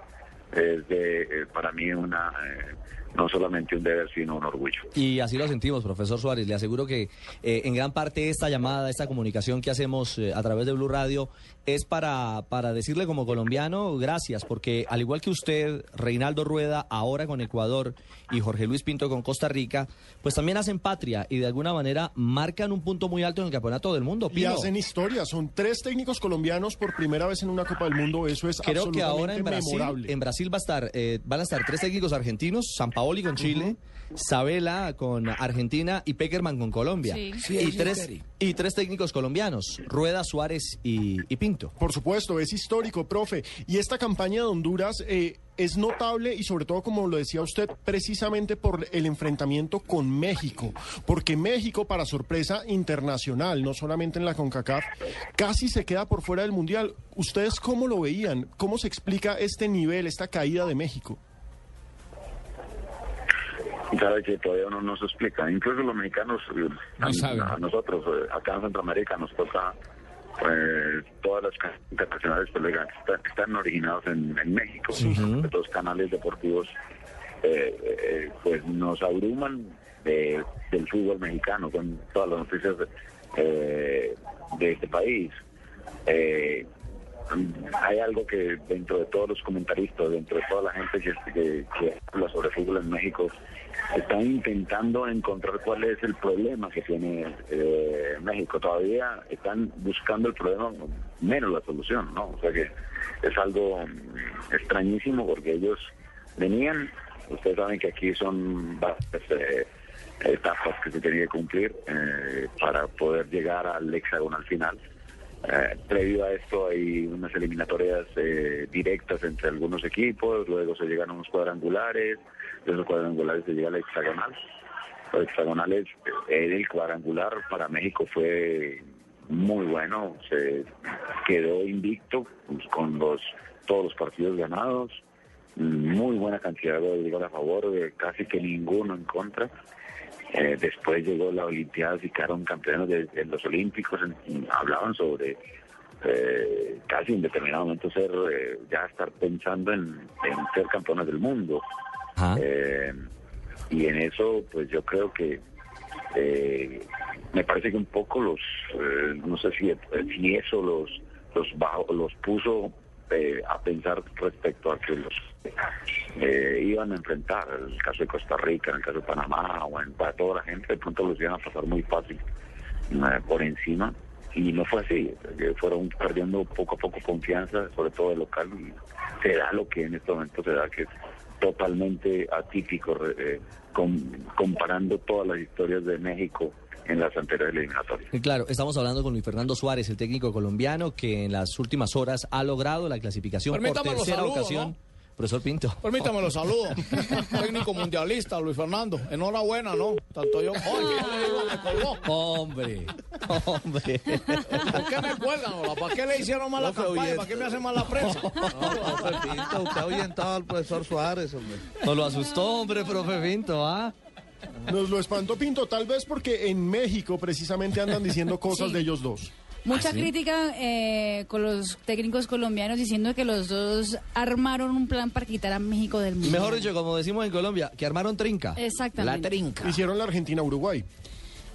es de, eh, para mí una eh, no solamente un deber sino un orgullo Y así lo sentimos, profesor Suárez. Le aseguro que eh, en gran parte esta llamada, esta comunicación que hacemos eh, a través de Blue Radio es para, para decirle como colombiano gracias, porque al igual que usted, Reinaldo Rueda, ahora con Ecuador y Jorge Luis Pinto con Costa Rica, pues también hacen patria y de alguna manera marcan un punto muy alto en el campeonato del mundo. Y Pino. hacen historia. Son tres técnicos colombianos por primera vez en una Copa del Mundo. Eso es Creo que ahora en absolutamente Brasil, memorable. en Brasil va a estar, eh, van a estar tres técnicos argentinos, San Paoli con Chile, Sabela con Argentina y Peckerman con Colombia. Sí. Sí, y, es tres, y tres técnicos colombianos, Rueda, Suárez y, y Pinto. Por supuesto, es histórico, profe. Y esta campaña de Honduras eh, es notable y sobre todo, como lo decía usted, precisamente por el enfrentamiento con México. Porque México, para sorpresa internacional, no solamente en la CONCACAF, casi se queda por fuera del Mundial. ¿Ustedes cómo lo veían? ¿Cómo se explica este nivel, esta caída de México? sabe que todavía uno no se explica. Incluso los mexicanos, eh, No a, saben. a nosotros, eh, acá en Centroamérica, nos toca, pues, todas las internacionales pues, están, están originados en, en México. Los canales deportivos, eh, eh, pues, nos abruman de- del fútbol mexicano con todas las noticias de, eh, de este país. Eh, hay algo que dentro de todos los comentaristas, dentro de toda la gente que, habla sobre fútbol en México, están intentando encontrar cuál es el problema que tiene eh, México. Todavía están buscando el problema, menos la solución, ¿no? O sea que es algo mm, extrañísimo porque ellos venían, ustedes saben que aquí son eh, etapas que se tienen que cumplir eh, para poder llegar al hexagonal final. Eh, previo a esto hay unas eliminatorias eh, directas entre algunos equipos, luego se llegan a unos cuadrangulares, de esos cuadrangulares se llega al hexagonal. Los hexagonales, eh, el cuadrangular para México fue muy bueno, se quedó invicto pues, con los todos los partidos ganados, muy buena cantidad de goles a favor, casi que ninguno en contra. Eh, después llegó la Olimpiada y quedaron campeones de, de los Olímpicos. en- hablaban sobre eh, casi en determinado momento ser eh, ya estar pensando en, en ser campeones del mundo. Eh, y en eso, pues yo creo que eh, me parece que un poco los, eh, no sé si, si eso los los bajo, los puso eh, a pensar respecto a que los eh, iban a enfrentar, en el caso de Costa Rica, en el caso de Panamá, o en, para toda la gente, de pronto los iban a pasar muy fácil eh, por encima. Y no fue así, que fueron perdiendo poco a poco confianza, sobre todo de local, y se da lo que en este momento se da, que es totalmente atípico, eh, com- comparando todas las historias de México en las anteriores eliminatorias. Y Claro, estamos hablando con Luis Fernando Suárez, el técnico colombiano que en las últimas horas ha logrado la clasificación por tercera saludos, ocasión. ¿no? Profesor Pinto. Permítame los saludo. Técnico mundialista, Luis Fernando. Enhorabuena, ¿no? Tanto yo. Ay, ¿qué le digo? Me colgó. Hombre, hombre. ¿Por qué me cuelgan? ¿Para qué le hicieron mala campaña? oye, ¿Para qué me hacen mala prensa? profe Pinto, usted ha ahuyentado al profesor Suárez, hombre. No lo asustó, hombre, profe Pinto, ¿ah? Nos lo espantó Pinto, tal vez porque en México precisamente andan diciendo cosas Sí. de ellos dos. Mucha ¿Ah, sí? crítica eh, con los técnicos colombianos diciendo que los dos armaron un plan para quitar a México del mundo. Mejor dicho, como decimos en Colombia, que armaron trinca. Exactamente. Hicieron la Argentina-Uruguay.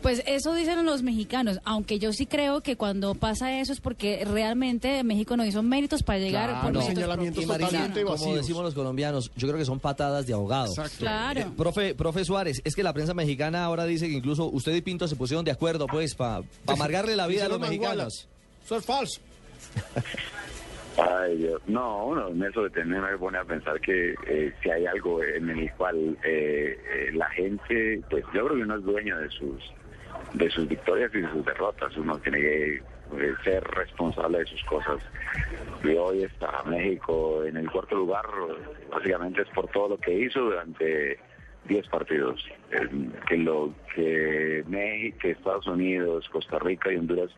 Pues eso dicen los mexicanos, aunque yo sí creo que cuando pasa eso es porque realmente México no hizo méritos para llegar Claro. por No. Señalamientos Y. Marina, como decimos los colombianos, yo creo que son patadas de ahogado. Claro. Eh, profe, profe Suárez, es que la prensa mexicana ahora dice que incluso usted y Pinto se pusieron de acuerdo, pues, para amargarle la vida a los mexicanos. Eso es falso. Ay, Dios. No, uno en eso de tener me pone a pensar que eh, si hay algo en el cual eh, eh, la gente, pues yo creo que uno es dueño de sus de sus victorias y de sus derrotas. Uno tiene que eh, ser responsable de sus cosas. Y hoy está México en el cuarto lugar, básicamente es por todo lo que hizo durante 10 partidos. Eh, que lo que México, Estados Unidos, Costa Rica y Honduras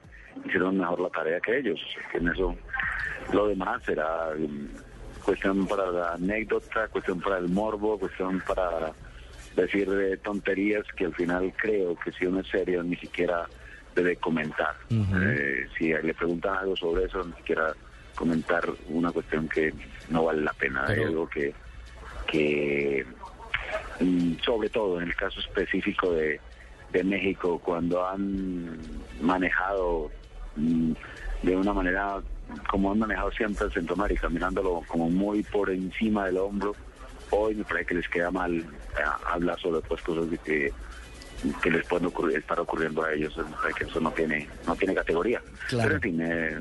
hicieron mejor la tarea que ellos. En eso lo demás será mm, cuestión para la anécdota, cuestión para el morbo, cuestión para decir eh, tonterías que al final creo que si uno es serio ni siquiera debe comentar. Eh, si le preguntan algo sobre eso, ni siquiera comentar una cuestión que no vale la pena. Hay algo que, que mm, sobre todo en el caso específico de, de México, cuando han manejado mm, de una manera como han manejado siempre el Centroamérica, mirándolo como muy por encima del hombro, hoy me parece que les queda mal eh, hablar sobre otras cosas de que, que les pueden ocurrir, estar ocurriendo a ellos, parece que eso no tiene, no tiene categoría. Claro. Pero en fin, eh,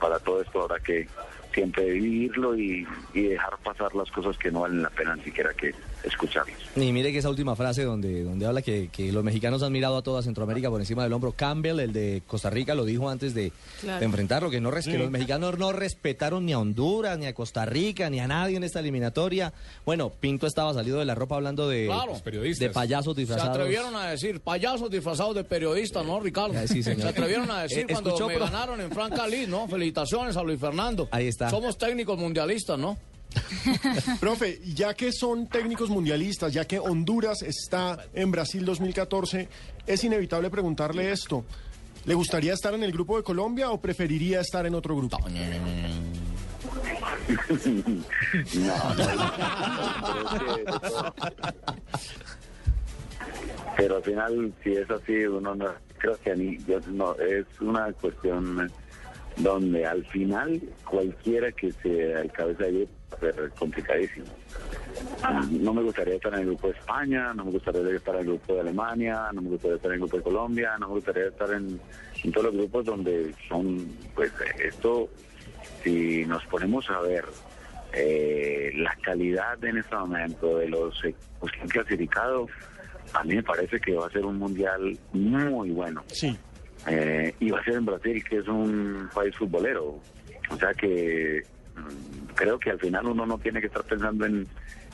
para todo esto habrá que siempre vivirlo y, y dejar pasar las cosas que no valen la pena ni siquiera que escucharlas. Y mire que esa última frase donde, donde habla que, que los mexicanos han mirado a toda Centroamérica por encima del hombro. Campbell, el de Costa Rica, lo dijo antes de, Claro. de enfrentarlo, que, no res- que Sí. los mexicanos no respetaron ni a Honduras, ni a Costa Rica, ni a nadie en esta eliminatoria. Bueno, Pinto estaba salido de la ropa hablando de, Claro. Los periodistas. de payasos Se disfrazados. atrevieron a decir payasos disfrazados de periodistas, ¿no, Ricardo? Sí, señor. Se atrevieron a decir Eh, cuando escuchó, me ganaron en Franca Liz, ¿no? Felicitaciones a Luis Fernando. Ahí está. Somos técnicos mundialistas, ¿no? Profe, ya que son técnicos mundialistas, ya que Honduras está en Brasil 2014, es inevitable preguntarle esto. ¿Le gustaría estar en el grupo de Colombia o preferiría estar en otro grupo? No, no, pero al final, si es así, uno no, creo que ni, yo no, es una cuestión donde al final cualquiera que se al cabeza de grupo complicadísimo. No me gustaría estar en el grupo de España, no me gustaría estar en el grupo de Alemania, no me gustaría estar en el grupo de Colombia, no me gustaría estar en, todos los grupos donde son, pues esto, si nos ponemos a ver eh, la calidad en este momento de los equipos que a mí me parece que va a ser un mundial muy bueno. Sí. Eh, y va a ser en Brasil, que es un país futbolero. O sea que mm, creo que al final uno no tiene que estar pensando en,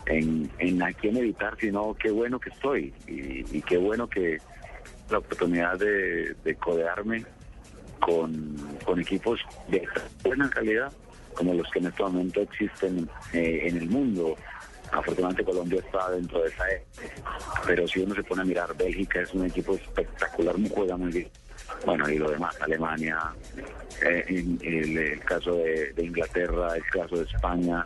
en, en a quién evitar, sino qué bueno que estoy y, qué bueno que la oportunidad de, de codearme con, con equipos de buena calidad como los que en este momento existen eh, en el mundo. Afortunadamente Colombia está dentro de esa E, pero si uno se pone a mirar, Bélgica es un equipo espectacular, muy juega muy bien. Bueno, y lo demás, Alemania, eh, en- el, caso de, Inglaterra, el caso de España,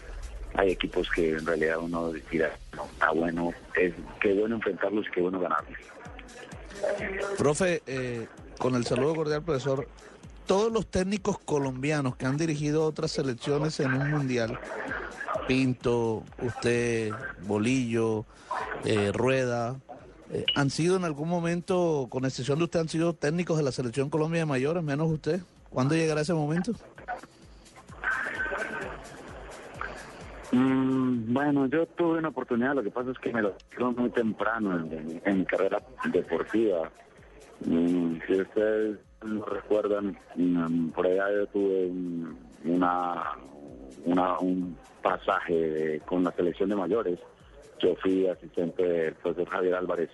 hay equipos que en realidad uno dirá, está bueno, es qué bueno enfrentarlos y qué bueno ganarlos. Profe, eh, con el saludo cordial, profesor, todos los técnicos colombianos que han dirigido otras selecciones en un mundial, Pinto, usted, Bolillo, eh, Rueda, eh, han sido en algún momento, con excepción de usted, han sido técnicos de la selección Colombia de mayores, menos usted. ¿Cuándo llegará ese momento? Mm, bueno, yo tuve una oportunidad, lo que pasa es que me lo dieron muy temprano en, mi carrera deportiva. Mm, si ustedes no recuerdan, mm, por allá yo tuve un- una, una- un pasaje con la selección de mayores. Yo fui asistente del profesor Javier Álvarez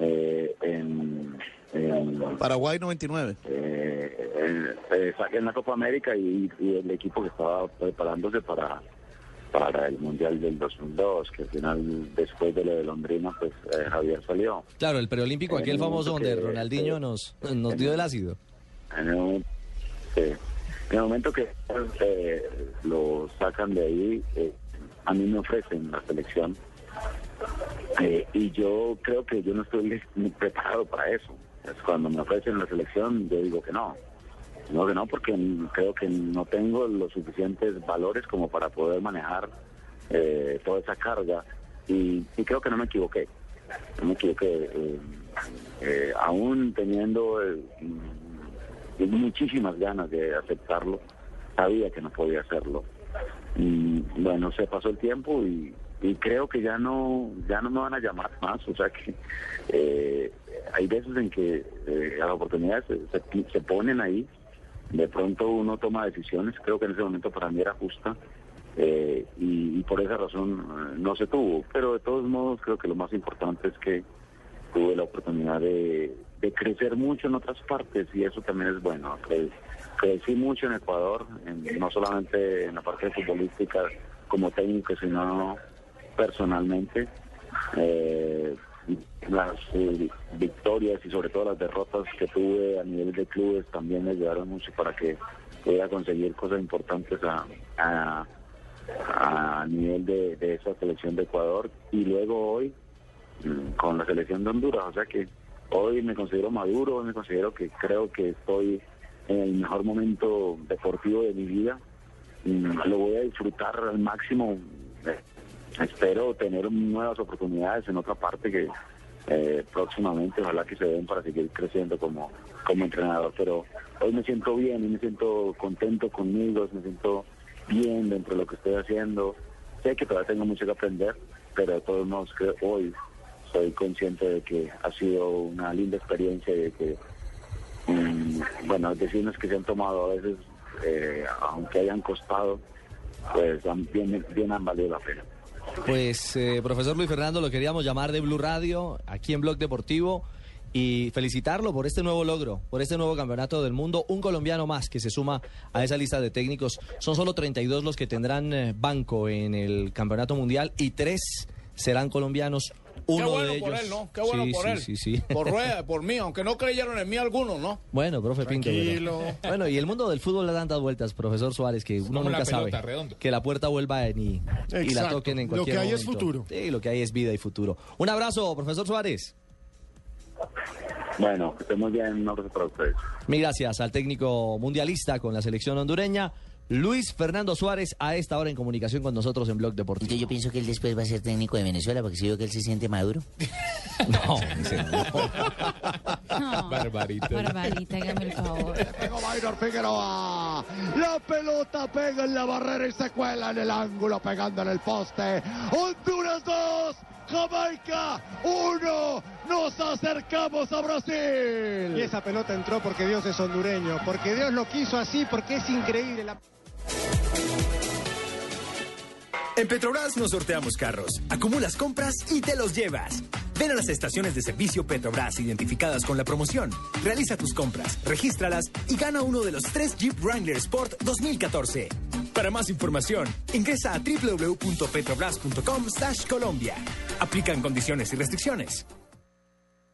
eh, en, en- Paraguay 99. eh, eh, eh, saqué en la Copa América y, y el equipo que estaba preparándose para para el Mundial del 2002, que al final, después de lo de Londrina, pues eh, Javier salió. Claro, el preolímpico, aquel En el famoso donde que- Ronaldinho nos, nos dio el ácido. En el momento. En el momento que eh, lo sacan de ahí, eh, a mí me ofrecen la selección eh, y yo creo que yo no estoy preparado para eso. Es cuando me ofrecen la selección, yo digo que no. No, que no, porque creo que no tengo los suficientes valores como para poder manejar eh, toda esa carga y, creo que no me equivoqué. No me equivoqué. eh, eh, aún teniendo eh, mm, muchísimas ganas de aceptarlo, sabía que no podía hacerlo. Y bueno, se pasó el tiempo y, y creo que ya no ya no me van a llamar más. O sea que eh, hay veces en que eh, las oportunidades se, se- ponen ahí, de pronto uno toma decisiones, creo que en ese momento para mí era justa. eh, y, por esa razón eh, no se tuvo, pero de todos modos creo que lo más importante es que tuve la oportunidad de, de crecer mucho en otras partes y eso también es bueno. Cre- crecí mucho en Ecuador, en- no solamente en la parte futbolística como técnico, sino personalmente. Eh, las eh, victorias y sobre todo las derrotas que tuve a nivel de clubes también me ayudaron mucho para que pudiera conseguir cosas importantes a, a, a nivel de, de esa selección de Ecuador y luego hoy mm, con la selección de Honduras. O sea que hoy me considero maduro, me considero que creo que estoy en el mejor momento deportivo de mi vida. Mm, Lo voy a disfrutar al máximo. Espero tener nuevas oportunidades en otra parte que eh, próximamente ojalá que se den para seguir creciendo como, como entrenador. Pero hoy me siento bien, hoy me siento contento conmigo, me siento bien dentro de lo que estoy haciendo. Sé que todavía tengo mucho que aprender, pero de todos modos que hoy soy consciente de que ha sido una linda experiencia y de que, mm, bueno, decisiones que se han tomado a veces, eh, aunque hayan costado, pues bien, bien han valido la pena. Pues, eh, profesor Luis Fernando, lo queríamos llamar de Blue Radio, aquí en Blog Deportivo, y felicitarlo por este nuevo logro, por este nuevo campeonato del mundo. Un colombiano más que se suma a esa lista de técnicos. Son solo 32 los que tendrán eh, banco en el campeonato mundial y tres serán colombianos. Uno Qué bueno de ellos. por él, ¿no? Qué bueno Sí, por sí, él. Sí, sí. Por Rueda, por mí, aunque no creyeron en mí algunos, ¿no? Bueno, profe Pinto. pero- Tranquilo. Bueno, y el mundo del fútbol da tantas vueltas, profesor Suárez, que uno nunca sabe que la puerta vuelva en y, y la toquen en Lo cualquier que hay es momento. futuro. Sí, lo que hay es vida y futuro. Un abrazo, profesor Suárez. Bueno, que estén muy bien, un abrazo para ustedes. Mil gracias al técnico mundialista con la selección hondureña, Luis Fernando Suárez, a esta hora en comunicación con nosotros en Blog Deportivo. Yo pienso que él después va a ser técnico de Venezuela porque si veo que él se siente maduro. No, ese no. Barbarita. Barbarita, hágame el favor. Pegó Maynor Figueroa. La pelota pega en la barrera y se cuela en el ángulo, pegando en el poste. Honduras 2. Jamaica 1. Nos acercamos a Brasil. Y esa pelota entró porque Dios es hondureño, porque Dios lo quiso así, porque es increíble. La... En Petrobras nos sorteamos carros, acumulas compras y te los llevas. Ven a las estaciones de servicio Petrobras identificadas con la promoción. Realiza tus compras, regístralas y gana uno de los tres Jeep Wrangler Sport 2014. Para más información, ingresa a www.petrobras.com Colombia. Aplican condiciones y restricciones.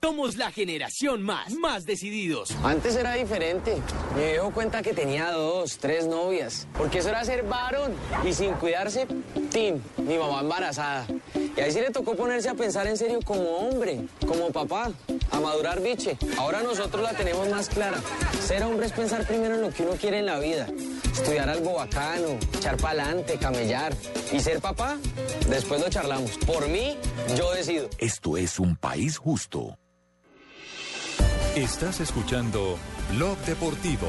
Somos la generación más, más decididos. Antes era diferente. Mi viejo cuenta que tenía dos, tres novias. Porque eso era ser varón. Y sin cuidarse, tin, mi mamá embarazada. Y ahí sí le tocó ponerse a pensar en serio como hombre, como papá, a madurar biche. Ahora nosotros la tenemos más clara. Ser hombre es pensar primero en lo que uno quiere en la vida. Estudiar algo bacano, echar pa'lante, camellar. Y ser papá, después lo charlamos. Por mí, yo decido. Esto es un país justo. Estás escuchando Blog Deportivo.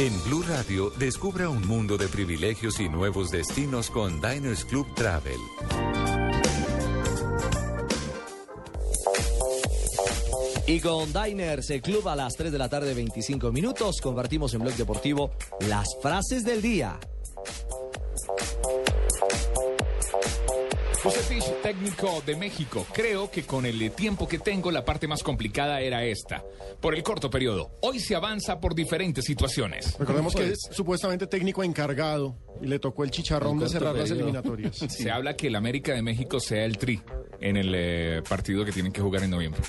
En Blue Radio, descubra un mundo de privilegios y nuevos destinos con Diners Club Travel. Y con Diners, el club a las 3 de la tarde, 25 minutos, compartimos en Blog Deportivo las frases del día. José Fish, técnico de México. Creo que con el tiempo que tengo, la parte más complicada era esta. Por el corto periodo. Hoy se avanza por diferentes situaciones. Recordemos que es supuestamente técnico encargado y le tocó el chicharrón de cerrar las eliminatorias. Se habla que el América de México sea el tri en el eh, partido que tienen que jugar en noviembre.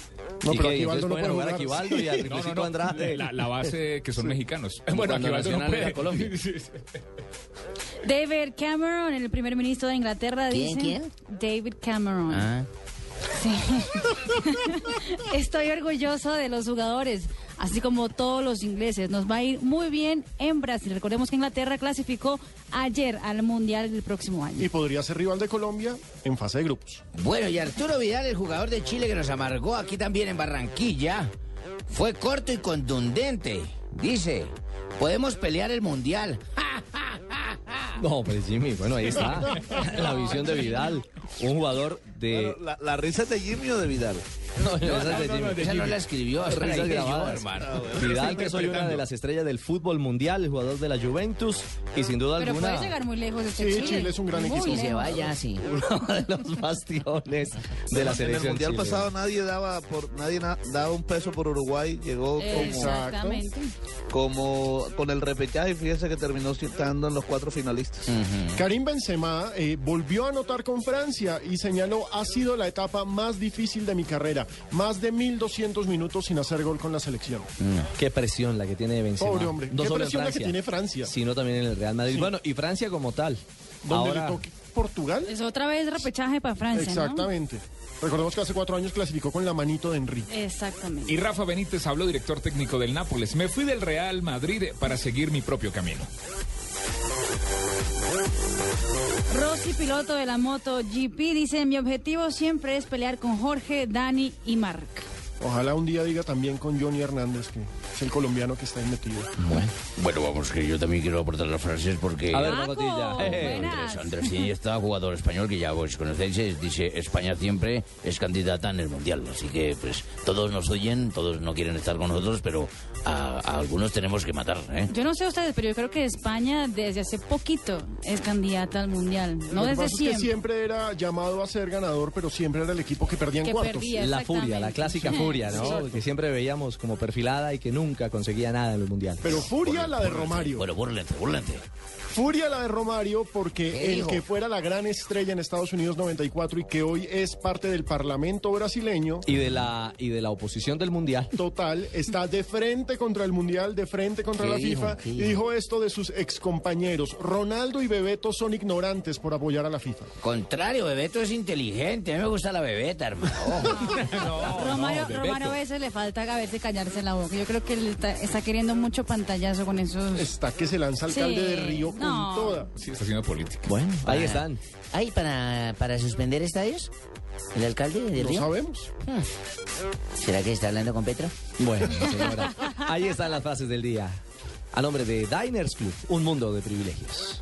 No, ¿Y pero? Aquivaldo no puede jugar jugar. Aquivaldo y a No, no, no, Andrade. La, la base que son mexicanos. Bueno, Aquivaldo no puede. Colombia. David Cameron, el primer ministro de Inglaterra, ¿Quién, dice... quién? David Cameron. Ah. Sí. Estoy orgulloso de los jugadores, así como todos los ingleses. Nos va a ir muy bien en Brasil. Recordemos que Inglaterra clasificó ayer al Mundial del próximo año. Y podría ser rival de Colombia en fase de grupos. Bueno, y Arturo Vidal, el jugador de Chile que nos amargó aquí también en Barranquilla, fue corto y contundente. Dice, podemos pelear el mundial. No, pues Jimmy, bueno, ahí está. La visión de Vidal. Un jugador de. La, la risa es de Jimmy o de Vidal. No, esa es de Jimmy. Esa no la escribió, Risas yo, hermano. Vidal, que soy una de las estrellas del fútbol mundial, el jugador de la Juventus, y sin duda Pero alguna. puede llegar muy lejos este Sí, Chile. Chile es un gran Muy equipo. Se vaya, sí. uno de los bastiones de la en el selección mundial pasado nadie daba por nadie na- daba un peso por Uruguay. Llegó como, Exactamente. como con el repechaje. y Fíjense que terminó estando en los cuatro finalistas. Karim Benzema eh, volvió a anotar con Francia y señaló ha sido la etapa más difícil de mi carrera. Más de 1.200 minutos sin hacer gol con la selección. Qué presión la que tiene Benzema. Pobre hombre. No Qué presión la que tiene Francia. Sino también en el Real Madrid. Sí. Bueno, y Francia como tal. Donde Ahora, le toque Portugal. Es otra vez repechaje para Francia, ¿no? Exactamente. Recordemos que hace cuatro años clasificó con la manito de Enrique. Exactamente. Y Rafa Benítez habló, director técnico del Nápoles. Me fui del Real Madrid para seguir mi propio camino. Rossi, piloto de la moto GP, dice, mi objetivo siempre es pelear con Jorge, Dani y Marc. Ojalá un día diga también con Johnny Hernández, que es el colombiano que está ahí metido. Bueno, vamos, que yo también quiero aportar las frases porque... A ver, buenas. Andrés, Andrés Iniesta, jugador español que ya vos conocéis, eh, dice España siempre es candidata en el Mundial. Así que, pues, todos nos oyen, todos no quieren estar con nosotros, pero a, a algunos tenemos que matar, ¿eh? Yo no sé ustedes, pero yo creo que España desde hace poquito es candidata al Mundial. No Lo que desde pasa es que siempre. siempre era llamado a ser ganador, pero siempre era el equipo que perdía en Que cuartos. perdía. La furia, la clásica Sí. Furia, ¿no? Exacto. Que siempre veíamos como perfilada y que nunca conseguía nada en el mundial. Pero Furia la de Romario. Bueno, búrlense, búrlense. Furia la de Romario porque ¿Qué el que fuera la gran estrella en Estados Unidos 94 y que hoy es parte del Parlamento brasileño, Y de la y de la oposición del mundial. total, está de frente contra el Mundial, de frente contra ¿Qué la dijo? FIFA ¿Qué y dijo? esto de sus excompañeros. Ronaldo y Bebeto son ignorantes por apoyar a la FIFA. Contrario, Bebeto es inteligente. A mí me gusta la bebeta, hermano. Romario, Romario a veces le falta a veces callarse la boca. Yo creo que él está, está queriendo mucho pantallazo con esos... Está que se lanza alcalde Sí, de Río no. con toda. Sí, está haciendo política. Bueno, ahí están. ¿Hay para, para suspender estadios? ¿El alcalde de No Río? sabemos. ¿Será que está hablando con Petro? Bueno, señora. Ahí están las frases del día. A nombre de Diners Club, un mundo de privilegios.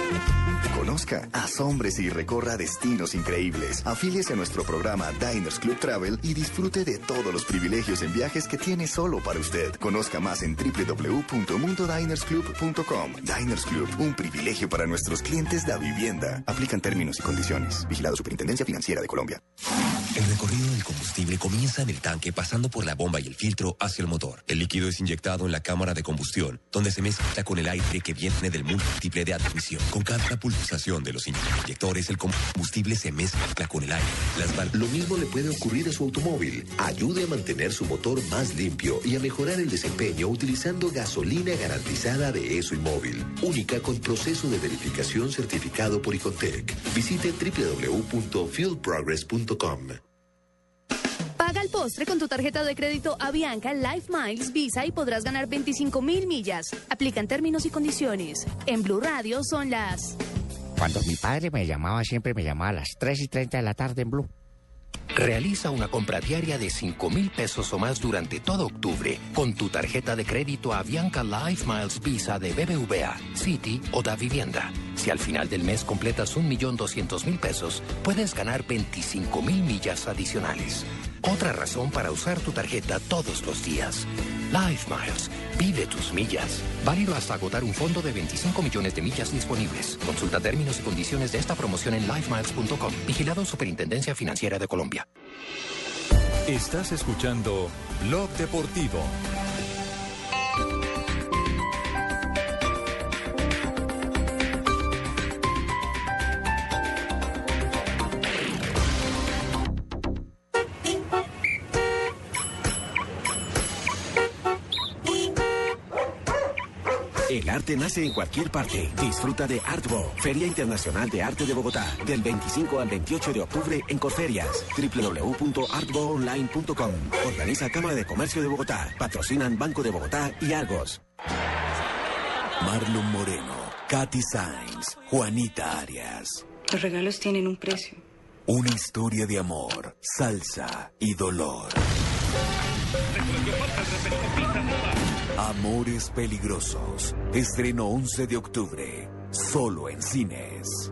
Conozca, asómbrese y recorra destinos increíbles. Afíliese a nuestro programa Diners Club Travel y disfrute de todos los privilegios en viajes que tiene solo para usted. Conozca más en www.mundodinersclub.com. Diners Club, un privilegio para nuestros clientes da vivienda. Aplican términos y condiciones. Vigilado Superintendencia Financiera de Colombia. El recorrido del combustible comienza en el tanque pasando por la bomba y el filtro hacia el motor. El líquido es inyectado en la cámara de combustión, donde se mezcla con el aire que viene del múltiple de admisión. Con cada pulsación de los inyectores, el combustible se mezcla con el aire. Las val- Lo mismo le puede ocurrir a su automóvil. Ayude a mantener su motor más limpio y a mejorar el desempeño utilizando gasolina garantizada de ESO Móvil, única con proceso de verificación certificado por Icontec. Visite www.fuelprogress.com. Paga el postre con tu tarjeta de crédito Avianca Life Miles Visa y podrás ganar 25 mil millas. Aplican términos y condiciones. En Blue Radio son las... Cuando mi padre me llamaba, siempre me llamaba a las 3 y 30 de la tarde en Blue. Realiza una compra diaria de 5 mil pesos o más durante todo octubre con tu tarjeta de crédito Avianca Life Miles Visa de BBVA, City o Da Vivienda. Si al final del mes completas 1.200.000 pesos, puedes ganar 25 mil millas adicionales. Otra razón para usar tu tarjeta todos los días. Life Miles. Vive tus millas. Válido hasta agotar un fondo de 25 millones de millas disponibles. Consulta términos y condiciones de esta promoción en lifemiles.com. Vigilado Superintendencia Financiera de Colombia. Estás escuchando Blog Deportivo. Arte nace en cualquier parte. Disfruta de Artbo, Feria Internacional de Arte de Bogotá, del 25 al 28 de octubre en Corferias. www.artboonline.com. Organiza Cámara de Comercio de Bogotá. Patrocinan Banco de Bogotá y Argos. Marlon Moreno, Katy Sainz, Juanita Arias. Los regalos tienen un precio. Una historia de amor, salsa y dolor. Amores peligrosos. Estreno 11 de octubre. Solo en cines.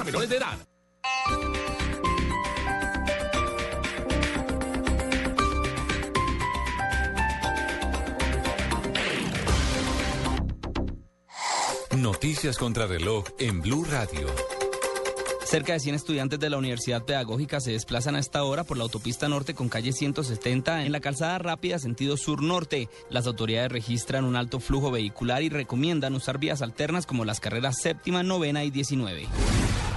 a menores de edad. Noticias contra reloj en Blue Radio. Cerca de 100 estudiantes de la Universidad Pedagógica se desplazan a esta hora por la autopista norte con calle 170 en la calzada rápida sentido sur-norte. Las autoridades registran un alto flujo vehicular y recomiendan usar vías alternas como las carreras séptima, novena y 19.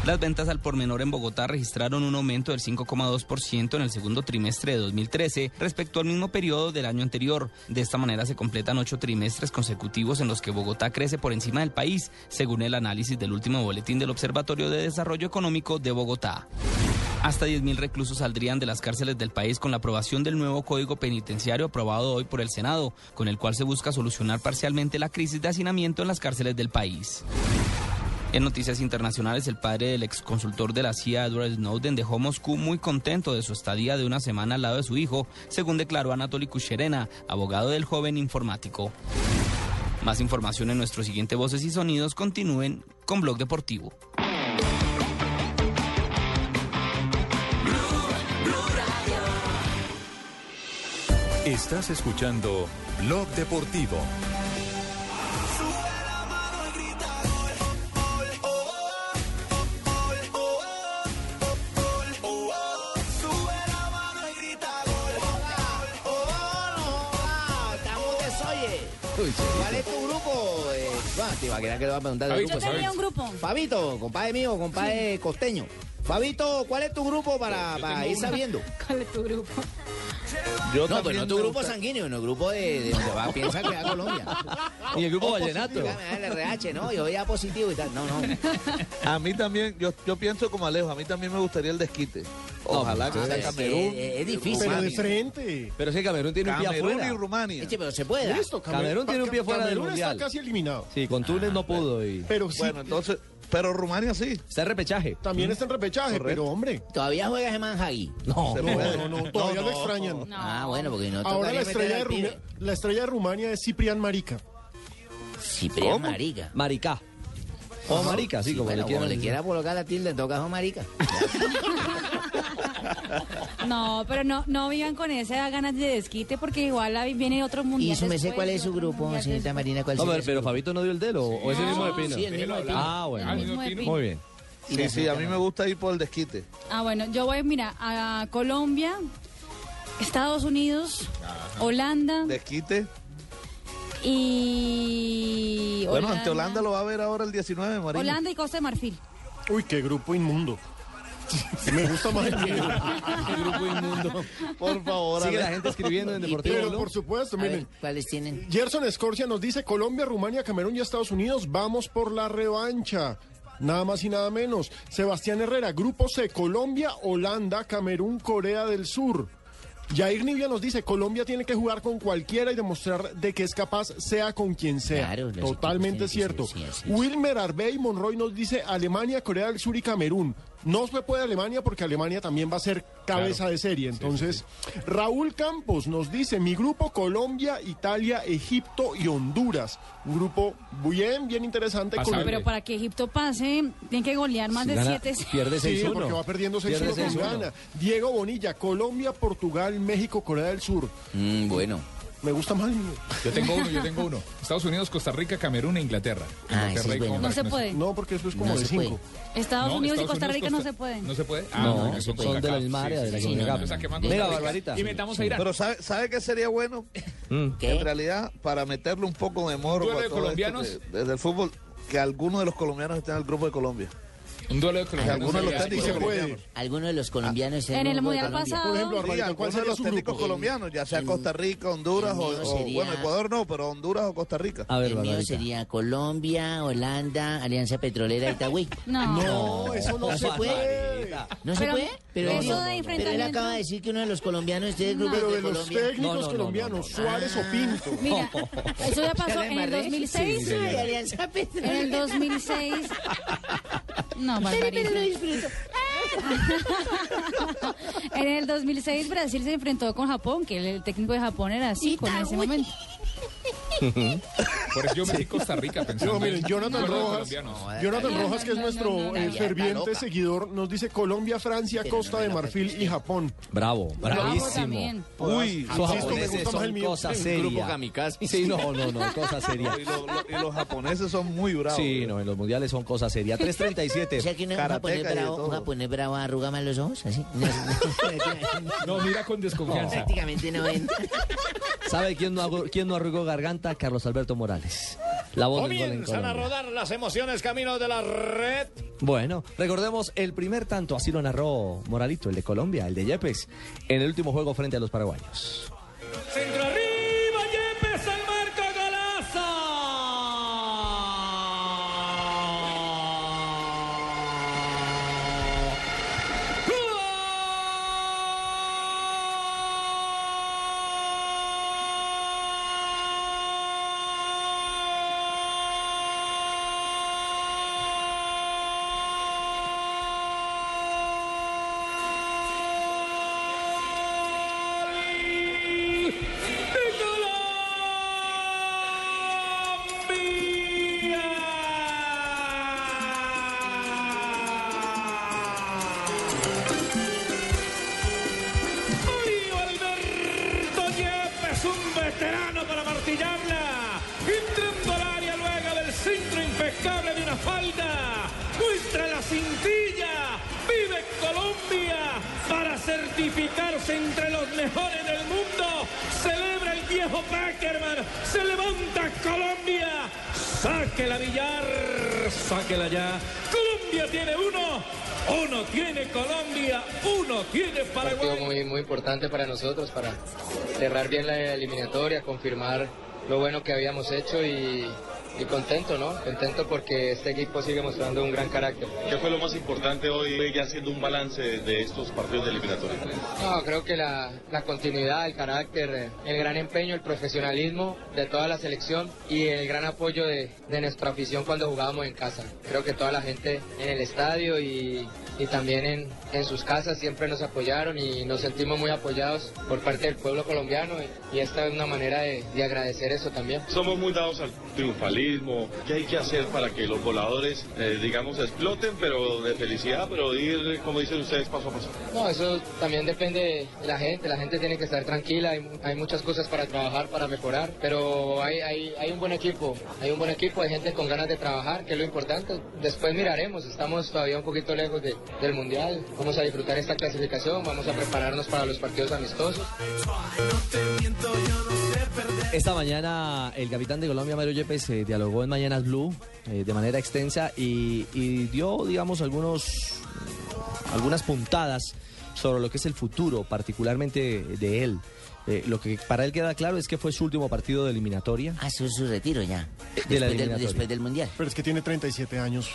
Las ventas al por menor en Bogotá registraron un aumento del 5,2% en el segundo trimestre de 2013 respecto al mismo periodo del año anterior. De esta manera se completan ocho trimestres consecutivos en los que Bogotá crece por encima del país, según el análisis del último boletín del Observatorio de Desarrollo Económico de Bogotá. Hasta 10.000 reclusos saldrían de las cárceles del país con la aprobación del nuevo Código Penitenciario aprobado hoy por el Senado, con el cual se busca solucionar parcialmente la crisis de hacinamiento en las cárceles del país. En noticias internacionales, el padre del exconsultor de la CIA, Edward Snowden, dejó Moscú muy contento de su estadía de una semana al lado de su hijo, según declaró Anatoly Kucherena, abogado del joven informático. Más información en nuestro siguiente Voces y Sonidos. Continúen con Blog Deportivo. Estás escuchando Blog Deportivo. ¿Cuál es tu grupo? Eh, ah, te imaginas que le va a preguntar del Yo tenía ¿sabes? un grupo. Fabito, compadre mío, compadre costeño. Fabito, ¿cuál es tu grupo para, para ir sabiendo? ¿Cuál es tu grupo? no, pues también no tu grupo gusta- sanguíneo, no el grupo de, de donde va, piensa que va a Colombia. Y el grupo O vallenato. El RH, no, yo ya positivo y tal. No, no. A mí también, yo, yo pienso como Alejo, a mí también me gustaría el desquite. Ojalá que Ah, sea es que Camerún. es- es difícil. Pero de frente. Pero que Camerún tiene un pie Camerún afuera. y Rumania. Eche, pero se puede. Listo, Camerún tiene un pie fuera del Camerún Mundial. está casi eliminado. Sí, con Túnez no pudo y Pero sí, Bueno, entonces, pero Rumania sí. está en repechaje. también está en repechaje, pero hombre. ¿Todavía juega ese man ahí? No, No, no, no, todavía No, lo no. extrañan. Ah, bueno, porque no Ahora la estrella, de meter al Ruma- pibe. la estrella de Rumania es Ciprián Marica. Ciprián Marica. Marica. O marica, sí, como bueno, le como le quiera colocar la tilde, en todo caso marica. No, pero no, no vivan con esas ganas de desquite porque igual viene otro mundial. ¿Y su después, cuál es su grupo, señorita. Marina? ¿Cuál No, pero? Fabito no dio el de él, ¿o, es el mismo de Pino? Sí, el mismo de Pino. Ah, bueno. El mismo de Pino. Muy bien. Sí, sí, a mí me gusta ir por el desquite. Ah, bueno, yo voy, mira, a Colombia, Estados Unidos, Holanda Desquite. y... Bueno, ante Holanda lo va a ver ahora el 19, Marina. Holanda y Costa de Marfil. Uy, qué grupo inmundo. Me gusta más el mío. El grupo inmundo. Por favor, Sigue la gente escribiendo en Deportivo Pero Blue. por supuesto, ver, miren. ¿cuáles tienen? Gerson Escorcia nos dice Colombia, Rumania, Camerún y Estados Unidos, vamos por la revancha. Nada más y nada menos. Sebastián Herrera, Grupo C, Colombia, Holanda, Camerún, Corea del Sur. Jair Nivia nos dice, Colombia tiene que jugar con cualquiera y demostrar de que es capaz, sea con quien sea. Claro, Totalmente cierto. ser, sí. Wilmer Arbey Monroy nos dice, Alemania, Corea del Sur y Camerún. No se puede Alemania porque Alemania también va a ser cabeza de serie. Entonces, Raúl Campos nos dice, mi grupo Colombia, Italia, Egipto y Honduras. Un grupo bien, bien interesante. con el- Pero para que Egipto pase, tienen que golear más Si de gana, 7 pierde 6-1. Sí, porque va perdiendo 6 Pierde con 6-1. gana. Diego Bonilla, Colombia, Portugal, México, Corea del Sur. Mm, bueno. Me gusta más el mío. Yo tengo uno, yo tengo uno. Estados Unidos, Costa Rica, Camerún e Inglaterra. Ah, Inglaterra es y bueno. No se puede. No, porque eso es como No de puede. 5. Estados No, Unidos y Estados Costa Rica no Costa- se pueden. ¿No se puede? No, porque no se son puede. Son de la CONCACAF. misma área de la sí, Venga. Barbarita. Y metamos a Irán. Pero ¿sabe, ¿sabe qué sería bueno? Mm. ¿Qué? En realidad, para meterle un poco de morbo a de todo esto colombianos? que- desde el fútbol, que algunos de los colombianos estén en el grupo de Colombia. Un duelo de Que colombianos. algunos de los técnicos se puede. colombianos. Algunos de los colombianos En el Mundial pasado- Por ejemplo, Sí, Barbarita, ¿cuál algunos de sería los técnicos grupo? colombianos, ya sea el- Costa Rica, Honduras o, bueno, Ecuador no, pero Honduras o Costa Rica. A ver, El mío sería Colombia, Holanda, Alianza Petrolera, Itagüí. No. No, eso no se puede. ¿No se Pero puede? Pero, eso él- de pero él enfrentamiento- acaba de decir que uno de los colombianos es del grupo Pero de Colombia. técnicos No, no, no, colombianos, Suárez o Pinto. Mira, eso ya pasó ¿Ya la en el embarré? 2006. Sí, de Alianza En el Petrolera. 2006. No, Pero, lo disfruto. En el 2006 Brasil se enfrentó con Japón, que el técnico de Japón era así con ese momento. Por eso yo metí Costa Rica pensando. No, miren, en- Jonathan Rojas. Jonathan No, Rojas, que es no, nuestro no, no, eh, no, ferviente seguidor, nos dice Colombia, Francia, Costa no me de Marfil y Japón. Bravo, bravísimo. Uy, me japoneses son cosa seria. kamikaze. Sí, no, no, no, cosa seria. y, lo- lo- y los japoneses son muy bravos. Sí, no, en los mundiales son cosas serias. 3.37. O sea que un japonés bravo, un japonés bravo arruga más los ojos, así. No, mira con desconfianza. Prácticamente no entra. ¿Sabe no, quién no arrugó garganta? Carlos Alberto Morales. La voz Comienzan a rodar las emociones camino de la red. Bueno, recordemos el primer tanto, así lo narró Moralito, el de Colombia, el de Yepes, en el último juego frente a los paraguayos. Centro arriba, confirmar lo bueno que habíamos hecho y, y contento, ¿no? Contento porque este equipo sigue mostrando un gran carácter. ¿Qué fue lo más importante hoy, ya haciendo un balance de estos partidos de eliminatoria? No, creo que la, la continuidad, el carácter, el gran empeño, el profesionalismo de toda la selección y el gran apoyo de, de nuestra afición cuando jugábamos en casa. Creo que toda la gente en el estadio y, y también en, en sus casas siempre nos apoyaron y nos sentimos muy apoyados por parte del pueblo colombiano y, y esta es una manera de, de agradecer eso también. Somos muy dados al triunfalismo. ¿Qué hay que hacer para que los voladores, eh, digamos, exploten, pero de felicidad, pero ir, como dicen ustedes, paso a paso? No, eso también depende de la gente. La gente tiene que estar tranquila. Hay, hay muchas cosas para trabajar, para mejorar. Pero hay, hay, hay un buen equipo. Hay un buen equipo. Hay gente con ganas de trabajar, que es lo importante. Después miraremos. Estamos todavía un poquito lejos de- del Mundial. Vamos a disfrutar esta clasificación. Vamos a prepararnos para los partidos amistosos. Esta mañana el capitán de Colombia, Mario Yepes, eh, dialogó en Mañanas Blue eh, de manera extensa y, y dio, digamos, algunos, algunas puntadas sobre lo que es el futuro, particularmente de él. Eh, lo que para él queda claro es que fue su último partido de eliminatoria. Ah, su, su retiro ya. De la Después del- eliminatoria. después del Mundial. Pero es que tiene 37 años.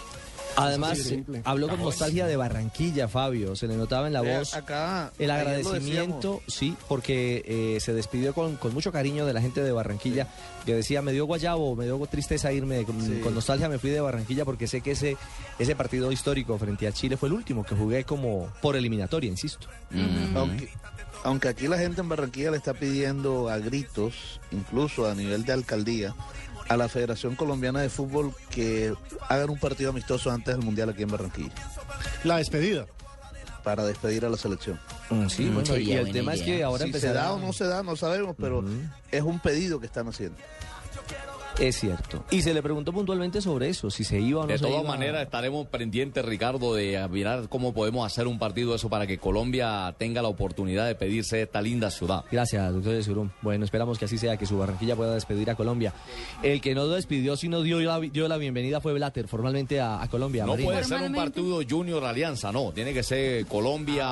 Además, simple. habló con nostalgia de Barranquilla, Fabio. Se le notaba en la voz acá, el agradecimiento, sí, porque eh, se despidió con, con mucho cariño de la gente de Barranquilla, que decía, me dio guayabo, me dio tristeza irme, con, Sí. con nostalgia me fui de Barranquilla porque sé que ese, ese partido histórico frente a Chile fue el último que jugué como por eliminatoria, insisto. Aunque, aunque aquí la gente en Barranquilla le está pidiendo a gritos, incluso a nivel de alcaldía, a la Federación Colombiana de Fútbol que hagan un partido amistoso antes del Mundial aquí en Barranquilla. La despedida. Para despedir a la selección. Sí, bueno, y el tema es que ahora si se da o no se da, no sabemos, pero es un pedido que están haciendo. Es cierto. Y se le preguntó puntualmente sobre eso, si se iba o no De se todas maneras, estaremos pendientes, Ricardo, de mirar cómo podemos hacer un partido eso para que Colombia tenga la oportunidad de pedirse esta linda ciudad. Gracias, doctor Yesurum. Bueno, esperamos que así sea, que su Barranquilla pueda despedir a Colombia. El que no lo despidió, sino dio la, dio la bienvenida fue Blatter formalmente a, a Colombia. No puede ser un partido Junior Alianza, no. Tiene que ser Colombia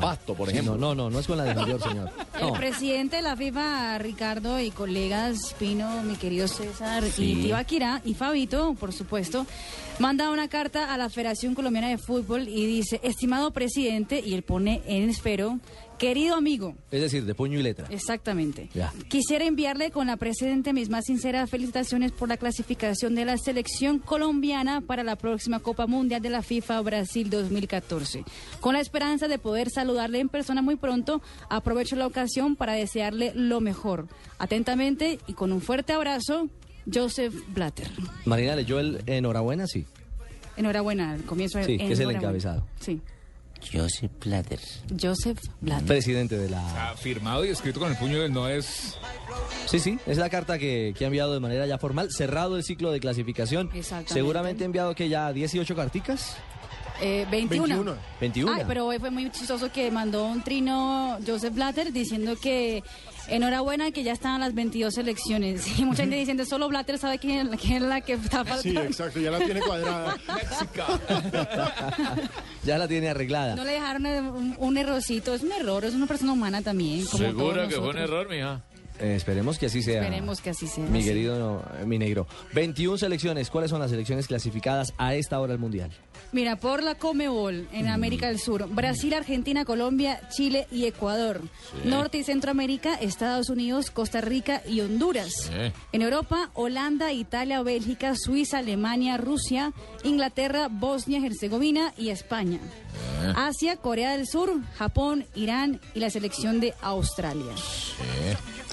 Pasto, por Sí, ejemplo. No, no, no, no es con la de mayor, señor. El No. presidente de la FIFA, Ricardo, y colegas Pino, mi querido César, Sí. y Tibaquira, y Fabito, por supuesto, manda una carta a la Federación Colombiana de Fútbol y dice, estimado presidente, y él pone en espero, querido amigo, Es decir, de puño y letra. Exactamente. Ya. Quisiera enviarle con la presente mis más sinceras felicitaciones por la clasificación de la selección colombiana para la próxima Copa Mundial de la FIFA Brasil 2014. Con la esperanza de poder saludarle en persona muy pronto, aprovecho la ocasión para desearle lo mejor. Atentamente y con un fuerte abrazo, Joseph Blatter. Marina leyó el enhorabuena, sí. Enhorabuena, al comienzo Sí, que es el encabezado. Sí, Joseph Blatter. Joseph Blatter. Presidente de la... firmado y escrito con el puño del no es. Sí, sí, es la carta que, que ha enviado de manera ya formal, cerrado el ciclo de clasificación. Exactamente. Seguramente ha enviado que ya 18 carticas. Eh, 21. 21. Ay, pero hoy fue muy chistoso que mandó un trino Joseph Blatter diciendo que enhorabuena que ya están las 22 elecciones. Y mucha gente diciendo, solo Blatter sabe quién, quién es la que está faltando. Sí, exacto, ya la tiene cuadrada. ya la tiene arreglada. No le dejaron un, un errorcito. Es un error, es una persona humana también. Como Segura todos que fue un error, mija. Eh, esperemos que así sea. Esperemos que así sea. Mi querido no, eh, mi negro. 21 selecciones. ¿Cuáles son las selecciones clasificadas a esta hora al Mundial? Mira, por la Comebol en América del Sur, Brasil, Argentina, Colombia, Chile y Ecuador. Sí. Norte y Centroamérica, Estados Unidos, Costa Rica y Honduras. En Europa, Holanda, Italia, Bélgica, Suiza, Alemania, Rusia, Inglaterra, Bosnia, Herzegovina y España. Asia, Corea del Sur, Japón, Irán y la selección de Australia.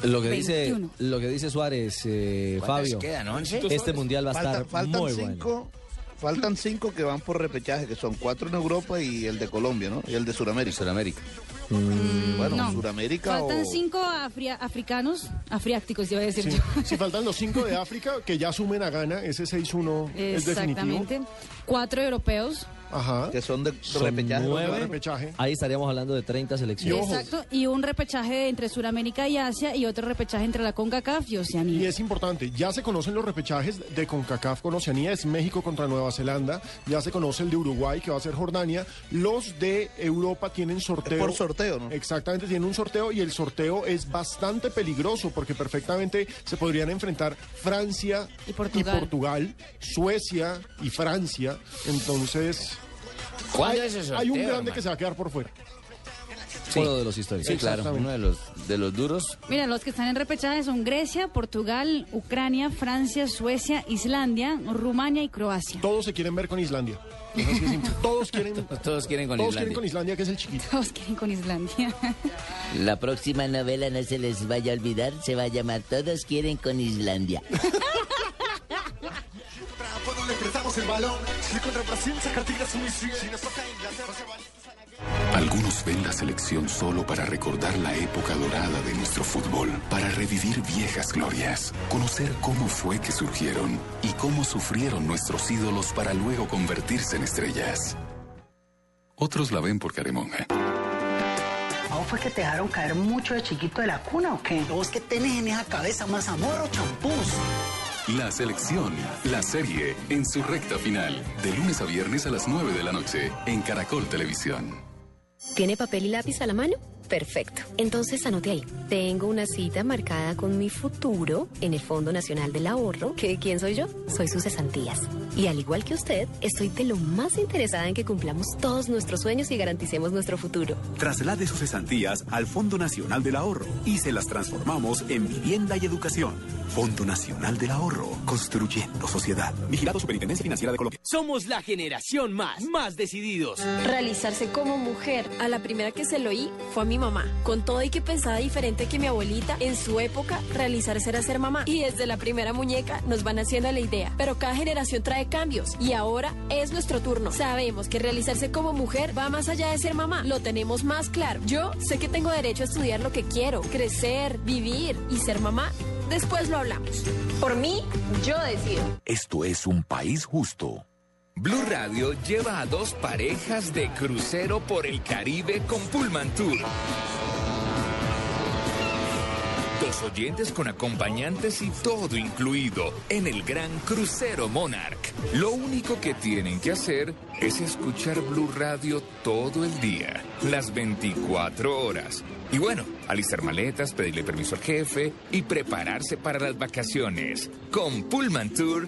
Lo que dice, 21. lo que dice Suárez, eh, ¿Cuántas Fabio. quedan? Este mundial va a estar faltan muy bueno. cinco, Faltan cinco que van por repechaje, que son cuatro en Europa y el de Colombia, ¿no? Y el de Sudamérica. Sudamérica. Bueno, no. Sudamérica Faltan o... cinco africanos, afriácticos, iba a decir Sí, yo. sí, faltan los cinco de África que ya sumen a Ghana, ese 6-1 es definitivo. Exactamente. Cuatro europeos, Ajá. que son de Son repechaje. nueve. repechaje. Ahí estaríamos hablando de 30 selecciones. Exacto, y un repechaje entre Sudamérica y Asia y otro repechaje entre la CONCACAF y Y Oceanía. es importante, ya se conocen los repechajes de CONCACAF con Oceanía, es México contra Nueva Zelanda, ya se conoce el de Uruguay, que va a ser Jordania, los de Europa tienen sorteo. por sorteo, ¿no? Exactamente, tienen un sorteo y el sorteo es bastante peligroso porque perfectamente se podrían enfrentar Francia Y Portugal. Portugal, Suecia y Francia, entonces... ¿Cuándo hay, es ese hay un grande hermano? que se va a quedar por fuera. Uno de los históricos. Sí, claro, uno de los, de los duros. Mira, los que están en repechaje son Grecia, Portugal, Ucrania, Francia, Suecia, Islandia, Rumania y Croacia. Todos se quieren ver con Islandia. Todos quieren, Todos quieren con todos Islandia. quieren con Islandia, que es el chiquito. Todos quieren con Islandia. La próxima novela no se les vaya a olvidar, se va a llamar Todos quieren con Islandia. le prestamos el balón. Algunos ven la selección solo para recordar la época dorada de nuestro fútbol, para revivir viejas glorias, conocer cómo fue que surgieron y cómo sufrieron nuestros ídolos para luego convertirse en estrellas. Otros la ven por caremonja. ¿A vos fue que te dejaron caer mucho de chiquito de la cuna o qué? ¿Vos que tenés en esa cabeza más amor o champús? La selección, la serie, en su recta final, de lunes a viernes a las 9 de la noche, en Caracol Televisión. ¿Tiene papel y lápiz a la mano? Perfecto. Entonces anote ahí. Tengo una cita marcada con mi futuro en el Fondo Nacional del Ahorro. ¿Que quién soy yo? Soy sus cesantías. Y al igual que usted, estoy de lo más interesada en que cumplamos todos nuestros sueños y garanticemos nuestro futuro. Traslade sus cesantías al Fondo Nacional del Ahorro y se las transformamos en vivienda y educación. Fondo Nacional del Ahorro, construyendo sociedad. Vigilado Superintendencia Financiera de Colombia. Somos la generación más, más decididos. Realizarse como mujer. A la primera que se lo oí fue a mi mamá. Con todo y que pensaba diferente que mi abuelita, en su época, realizarse era ser mamá. Y desde la primera muñeca nos van haciendo la idea. Pero cada generación trae cambios. Y ahora es nuestro turno. Sabemos que realizarse como mujer va más allá de ser mamá. Lo tenemos más claro. Yo sé que tengo derecho a estudiar lo que quiero, crecer, vivir y ser mamá. Después lo hablamos. Por mí, yo decido. Esto es un país justo. Blue Radio lleva a dos parejas de crucero por el Caribe con Pullman Tour. Dos oyentes con acompañantes y todo incluido en el gran crucero Monarch. Lo único que tienen que hacer es escuchar Blue Radio todo el día, las 24 horas. Y bueno, alistar maletas, pedirle permiso al jefe y prepararse para las vacaciones. Con Pullman Tour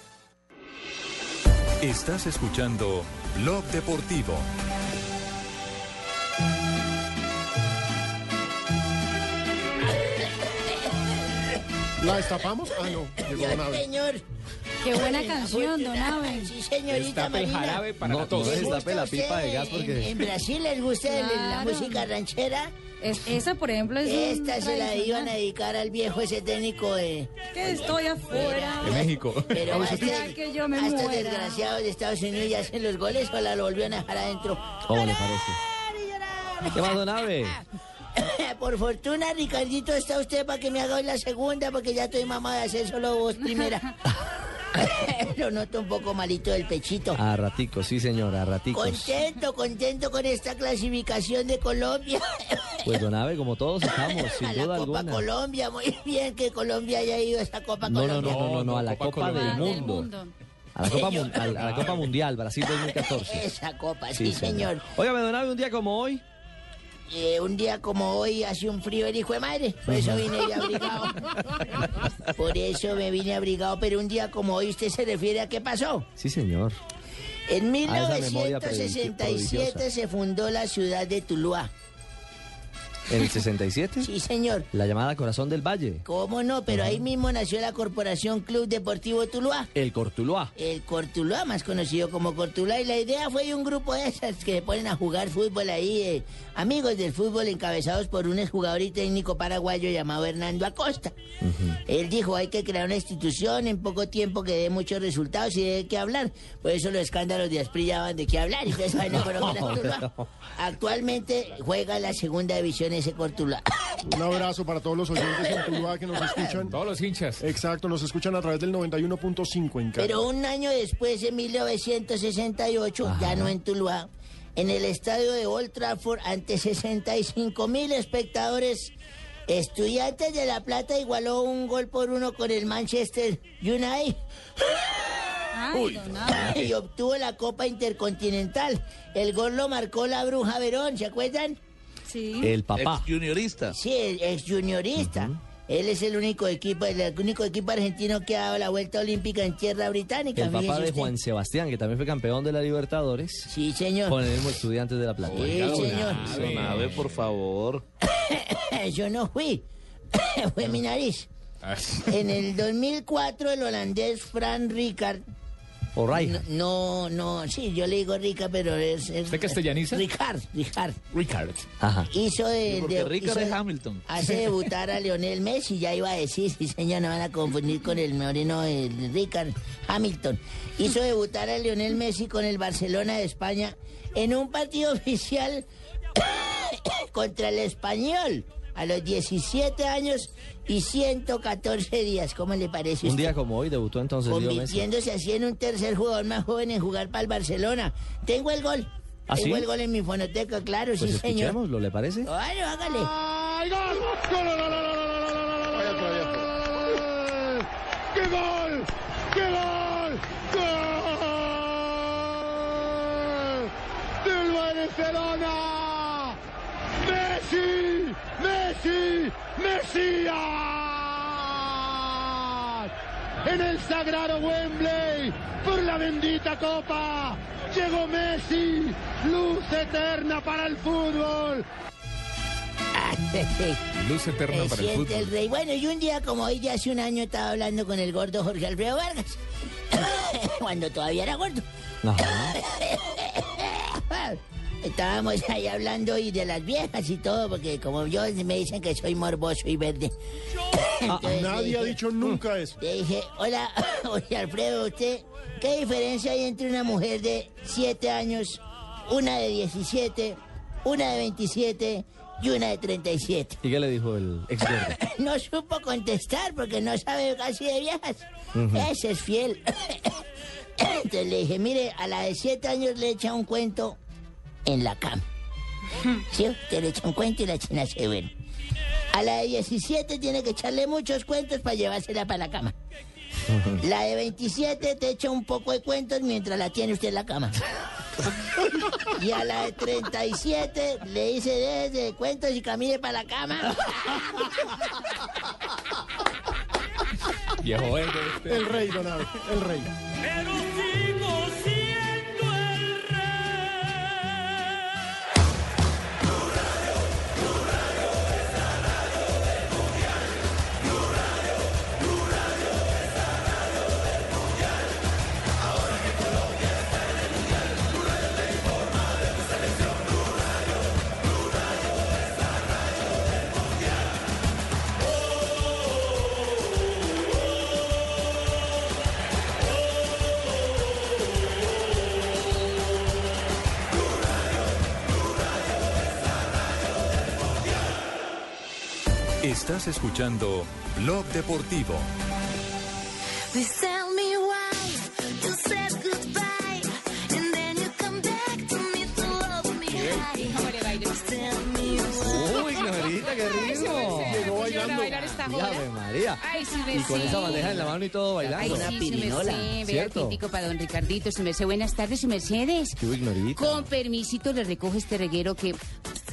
Estás escuchando Blog Deportivo. ¿La destapamos? Ah, no. Llegó Don Abe. señor. Qué buena canción, Don Abe. Sí, señorita Destape el Marina. jarabe para No, todos. no destape la pipa de gas porque- En, en Brasil les gusta el- la Claro. música ranchera. Es- esa, por ejemplo, es Esta se la iban a dedicar al viejo ese técnico de... Que estoy afuera. De México. Pero hasta, que yo me hasta desgraciados de Estados Unidos ya hacen los goles o la lo volvieron a dejar adentro. ¿Cómo le parece? ¿Qué más, don Abe? Por fortuna, Ricardito, está usted para que me haga hoy la segunda, porque ya estoy mamá de hacer solo vos primera. Lo noto un poco malito del pechito. A raticos, sí, señora, a raticos. Contento, contento con esta clasificación de Colombia. Pues don Abe, como todos estamos, sin a la duda Copa alguna. Colombia, muy bien que Colombia haya ido a esa Copa No, no, Colombia. no, no, no, no, a la Copa del Mundo. A la Copa, a la- a la Copa Mundial, Brasil 2014. Esa Copa, sí, señor. Óigame, don Abe, un día como hoy, eh, un día como hoy hace un frío el hijo de madre. Por eso vine abrigado. Por eso me vine abrigado, pero un día como hoy usted se refiere a qué pasó. Sí, señor. En A esa memoria 1967 prodigiosa. se fundó la ciudad de Tuluá. ¿En el 67? Sí, señor. La llamada Corazón del Valle. ¿Cómo no? Pero ahí mismo nació la Corporación Club Deportivo Tuluá. El Cortuluá. El Cortuluá, más conocido como Cortuluá, y la idea fue un grupo de esas que se ponen a jugar fútbol ahí, eh, amigos del fútbol encabezados por un exjugador y técnico paraguayo llamado Hernando Acosta. Él dijo, hay que crear una institución en poco tiempo que dé muchos resultados y de qué hablar. Por eso los escándalos de Asprilla daban de qué hablar. Y ustedes saben, no, la Tuluá. Actualmente juega la segunda división ese. Un abrazo para todos los oyentes en Tuluá que nos escuchan. Todos los hinchas. Exacto, nos escuchan a través del 91.5 en Cali. Pero un año después, en 1968, ya no en Tuluá, en el estadio de Old Trafford, ante 65 mil espectadores, Estudiantes de La Plata igualó un gol por uno con el Manchester United. Y obtuvo la Copa Intercontinental. El gol lo marcó la Bruja Verón, ¿se acuerdan? Sí. El papá. Ex juniorista. Sí, el ex juniorista. Él es el único equipo, el único equipo argentino que ha dado la vuelta olímpica en tierra británica. El papá de usted. Juan Sebastián, que también fue campeón de la Libertadores. Sí, señor. Con el mismo Estudiantes de La Plata. Sí, señor. Don Abe, por favor. Yo no fui. Fue mi nariz. En el 2004, el holandés Fran Ricard. O Rijkaard. No, no, sí, yo le digo Rica, pero es. es ¿Usted castellaniza? Ricard, Ricard. Ricard. Ajá. Hizo de. Porque de- Ricard hizo- es Hamilton. Hace debutar a Lionel Messi, ya iba a decir, sí señor, no van a confundir con el moreno el Ricard Hamilton. Hizo debutar a Lionel Messi con el Barcelona de España en un partido oficial contra el español a los 17 años y 114 días. ¿Cómo le parece? Un día como hoy debutó entonces. Convirtiéndose así en un tercer jugador más joven en jugar para el Barcelona. Tengo el gol. Tengo el gol en mi fonoteca, claro, pues sí, señor. ¿Lo le parece? Bueno, hágale. ¡Ay, gol! ¡Gol, gol, ¡Qué gol! ¡Qué gol! ¡Gol! ¡Del Barcelona! ¡Messi! ¡Messi! ¡Mesías! En el sagrado Wembley, por la bendita copa, llegó Messi, luz eterna para el fútbol. Luz eterna para el el fútbol. rey. Bueno, y un día como hoy, ya hace un año, estaba hablando con el gordo Jorge Alfredo Vargas. Cuando todavía era gordo. Estábamos ahí hablando y de las viejas y todo, porque como yo me dicen que soy morboso y verde. Entonces, Nadie ha dicho nunca eso. Le dije, hola, oye Alfredo, ¿usted qué diferencia hay entre una mujer de 7 años, una de 17, una de 27 y una de 37? ¿Y qué le dijo el ex? No supo contestar porque no sabe casi de viejas. Ujú. Ese es fiel. Entonces le dije, mire, a la de 7 años le echa un cuento en la cama. ¿Sí? Usted le echa un cuento y la china se duerme. A la de 17 tiene que echarle muchos cuentos para llevársela para la cama. La de 27 te echa un poco de cuentos mientras la tiene usted en la cama. Y a la de 37 le dice desde de cuentos y camine para la cama. Viejo este. El rey, don Abe, el rey. Please tell me why. Uy, Glorita, qué ritmo. Llegó bailando. bailar esta joda. Ave María. Ay, sí me y con sé. esa bandeja en la mano y todo Ay, bailando. sí, sí me sé. Vea, ¿Cierto? típico para don Ricardito. Se me sé buenas tardes, su Mercedes. Qué Ignorita. Con permisito le recojo este reguero que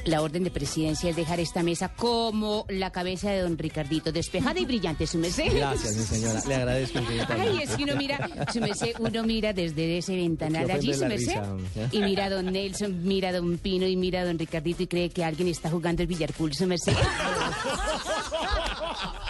La orden de presidencia es dejar esta mesa como la cabeza de don Ricardito, despejada y brillante, su merced. Gracias, mi señora. Le agradezco. Ay, es que uno mira, su merced, uno mira desde ese ventanal allí, su merced, y mira a don Nelson, mira a don Pino y mira a don Ricardito y cree que alguien está jugando el billarpool, su merced.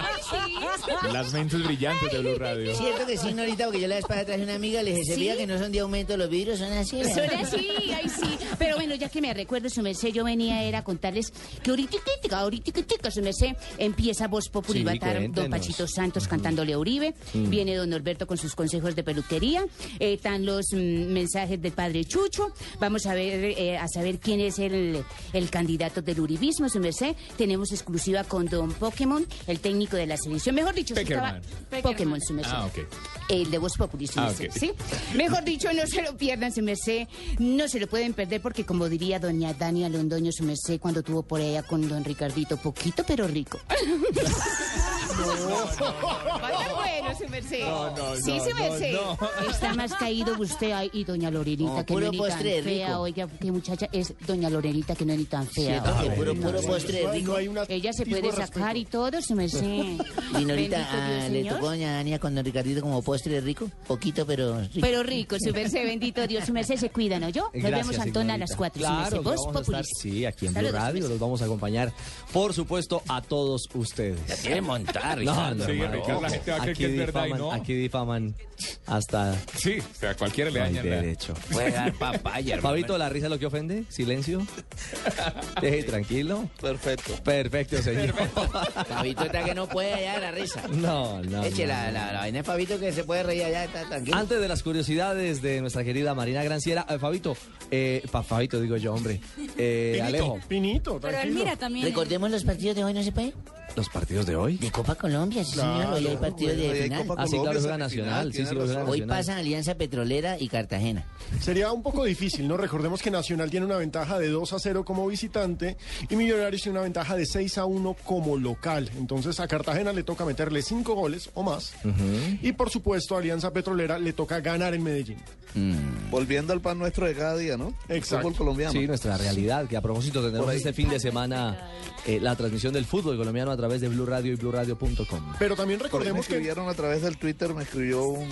Las mentes brillantes de Blue Radio. Cierto que sí, Norita, porque yo la vez pasada traje una amiga, le dije, ¿Sí? que no son de aumento los vidrios, son así. ¿verdad? Son así, ay sí. Pero bueno, ya que me recuerdo, su merced, yo venía era a contarles que ahorita, ahorita, su merced, empieza Voz Populi, Sí, va a estar don. Pachito Santos cantándole a Uribe, Mm. viene don Norberto con sus consejos de peluquería, eh, están los mm, mensajes del padre Chucho, vamos a ver, eh, a saber quién es el, el candidato del uribismo, su merced, tenemos exclusiva con don Pokémon, el técnico de la selección, mejor dicho, sí estaba- Peckerman. Pokémon, su merced. Ah, ok. El de Voz Populi, su Ah, merced. ¿sí? Mejor dicho, no se lo pierdan, su merced. No se lo pueden perder porque, como diría doña Dania Londoño, su merced, cuando tuvo por allá con don Ricardito, poquito pero rico. Va a estar bueno, su merced. No, no, sí, no, su no, merced. no. Está más caído usted y doña Lorenita, No, que no es ni tan fea. rico. Oiga, qué muchacha es doña Lorenita, que no es ni tan fea. Puro- no. puro postre rico. Ella se puede sacar y todo, su merced. Y Norita, Bendito ah, le tocó a doña Dania con don Ricardito como postre rico, poquito pero rico. Pero rico, su merced, bendito Dios, su merced se cuida, ¿no? Yo nos vemos, Antona, a las cuatro. Claro, vamos a estar, sí, aquí en Blue Radio pues. los vamos a acompañar, por supuesto, a todos ustedes. La quiere montar, No, Sí, hermano, Ricardo, la gente va a creer aquí que es verdad y difaman- no. Aquí difaman hasta... Sí, o sea, cualquiera le daña la- derecho. Puede dar papaya, hermano. Fabito, ¿la risa es lo que ofende? ¿Silencio? Deje tranquilo. Perfecto. Perfecto, señor. Fabito está que no puede allá de la risa. No, no. Eche no, la, no. la, la vaina de Fabito que se puede reír allá, está tranquilo. Antes de las curiosidades de nuestra querida Marina Granciera, eh, Fabito, eh, pa- Fabito digo yo, hombre, eh, Alejo, Pinito, Pero él mira también. Recordemos los partidos de hoy, ¿no se puede? Los partidos de hoy. De Copa Colombia, sí, señor. Hoy hay partidos Hoy de final. Copa Ah, sí, claro, juega Nacional, sí, tiene sí, juega razón. Hoy pasan Alianza Petrolera y Cartagena. Sería un poco difícil, ¿no? Recordemos que Nacional tiene una ventaja de 2 a 0 como visitante y Millonarios tiene una ventaja de 6 a 1 como local. Entonces a Cartagena le toca meterle 5 goles o más. Y por supuesto a Alianza Petrolera le toca ganar en Medellín. Volviendo al pan nuestro de cada día, ¿no? Exacto. Fútbol colombiano. Sí, nuestra realidad, que a propósito ahí. este fin de semana eh, la transmisión del fútbol colombiano a través de Blue Radio y BlueRadio.com. Pero también recordemos que escribieron a través del Twitter, me escribió un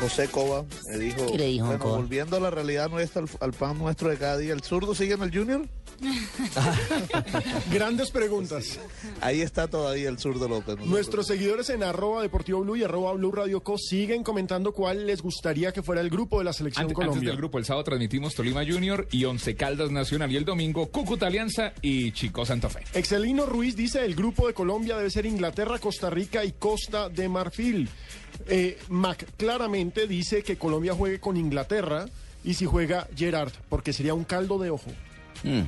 José Cova, me dijo, ¿Qué le dijo, bueno, Cova? volviendo a la realidad nuestra, al, al pan nuestro de cada día, ¿el zurdo sigue en el Junior? grandes preguntas. Ahí está todavía el zurdo López. Nuestros seguidores en arroba Deportivo Blue y arroba Blue Radio Co siguen comentando cuál les gustaría que fuera el grupo de la selección Ante- Antes, Colombia. del grupo, el sábado transmitimos Tolima Junior y Once Caldas Nacional y el domingo Cúcuta Alianza y Chico Santa Fe. Excelino Ruiz dice el grupo de Colombia debe ser Inglaterra, Costa Rica y Costa de Marfil. Eh, Mac claramente dice que Colombia juegue con Inglaterra y si juega Gerard, porque sería un caldo de ojo. Mm.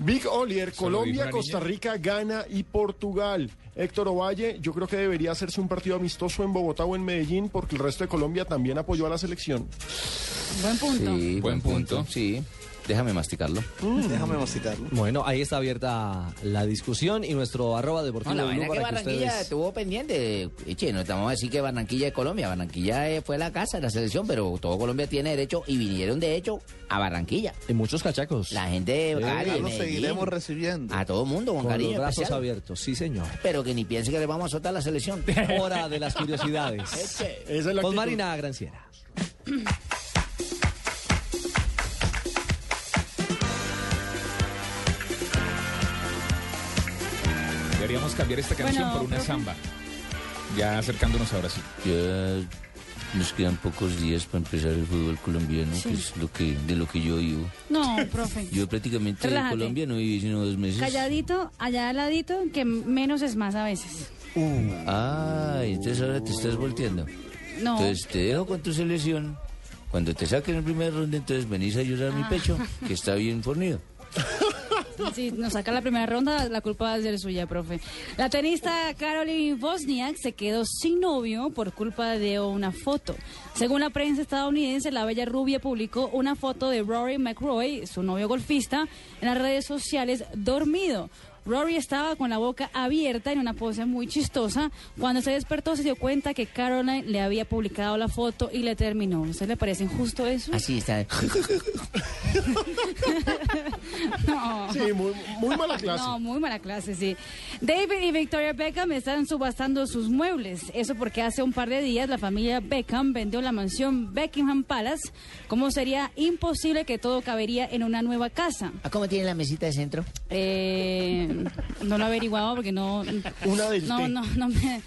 Big Olier, Colombia, Costa. Rica, Ghana y Portugal. Héctor Ovalle, yo creo que debería hacerse un partido amistoso en Bogotá o en Medellín porque el resto de Colombia también apoyó a la selección. Buen punto. Sí, buen Buen punto. punto. Sí, déjame masticarlo. preocupe. Déjame masticarlo. Bueno, ahí está abierta la discusión y nuestro arroba deportivo No, la que para que Barranquilla ustedes... estuvo pendiente. Eche, no estamos a decir que Barranquilla es Colombia. Barranquilla eh, fue la casa de la selección, pero todo Colombia tiene derecho y vinieron de hecho a Barranquilla. Y muchos cachacos. La gente de Cali, de lo seguiremos recibiendo. a todo mundo con Con cariño los brazos especial. abiertos, sí señor. Pero que ni piense que le vamos a soltar la selección. Hora de las curiosidades. Eche. Esa es la Con actitud. Marina Granciera. Deberíamos cambiar esta canción Bueno, por una samba. Ya acercándonos ahora sí. Ya nos quedan pocos días para empezar el fútbol colombiano, Sí. que es lo que, de lo que yo vivo. No, profe. Yo prácticamente Relájate. Colombia no viví sino dos meses. Calladito, allá al ladito, que menos es más a veces. Ah, entonces ahora te estás volteando. No. Entonces te dejo con tu selección. Cuando te saquen el primer ronda, entonces venís a llorar mi Ah. pecho, que está bien fornido. Si nos saca la primera ronda, la culpa va a suya, profe. La tenista Caroline Wozniak se quedó sin novio por culpa de una foto. Según la prensa estadounidense, la bella rubia publicó una foto de Rory McIlroy, su novio golfista, en las redes sociales dormido. Rory estaba con la boca abierta en una pose muy chistosa. Cuando se despertó se dio cuenta que Caroline le había publicado la foto y le terminó. ¿A usted le parece injusto eso? Así está. No. Sí, muy, muy mala clase. No, muy mala clase, sí. David y Victoria Beckham están subastando sus muebles. Eso porque hace un par de días la familia Beckham vendió la mansión Beckingham Palace. ¿Cómo sería imposible que todo cabería en una nueva casa? ¿A cómo tiene la mesita de centro? Eh, no lo he averiguado porque no... Una del No, no, no me...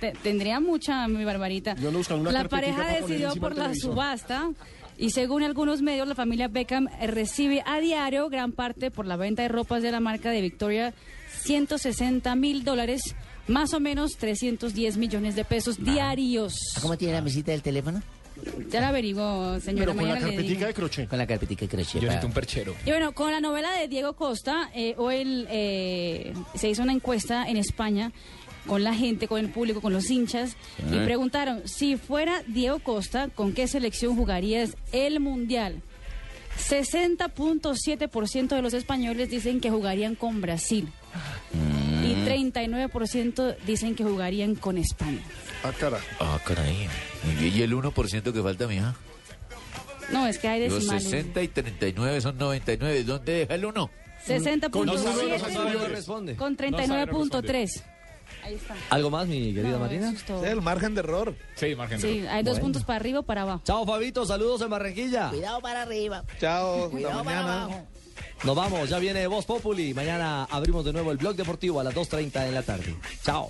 te- tendría mucha, mi barbarita. Yo buscando una La pareja decidió por la televisor. subasta y según algunos medios la familia Beckham eh, recibe a diario gran parte por la venta de ropas de la marca de Victoria 160 mil dólares, más o menos 310 millones de pesos diarios. ¿A ¿Cómo tiene la mesita del teléfono? Ya la averiguo, señora. Pero con la carpetica de crochet. Con la carpetica de crochet. Yo necesito un perchero. Y bueno, con la novela de Diego Costa, eh, hoy eh, se hizo una encuesta en España con la gente, con el público, con los hinchas, y preguntaron, si fuera Diego Costa, ¿con qué selección jugarías el Mundial? 60.7% de los españoles dicen que jugarían con Brasil y 39% dicen que jugarían con España. Ah, cara. Ah, caray. ¿Y y el 1% que falta, mija? No, es que hay Los decimales. 60 y 39 son 99. ¿Dónde deja el 1? 60.7 responde. con 39.3. Ahí está. ¿Algo más, mi querida No, Marina? es. El margen de error. Sí, margen de Sí, error. hay dos Bueno. puntos para arriba o para abajo. Chao, Fabito. Saludos en Barranquilla. Cuidado para arriba. Chao, Cuidado para mañana. abajo. Nos vamos. Ya viene Voz Populi. Mañana abrimos de nuevo el blog deportivo a las 2.30 en la tarde. Chao.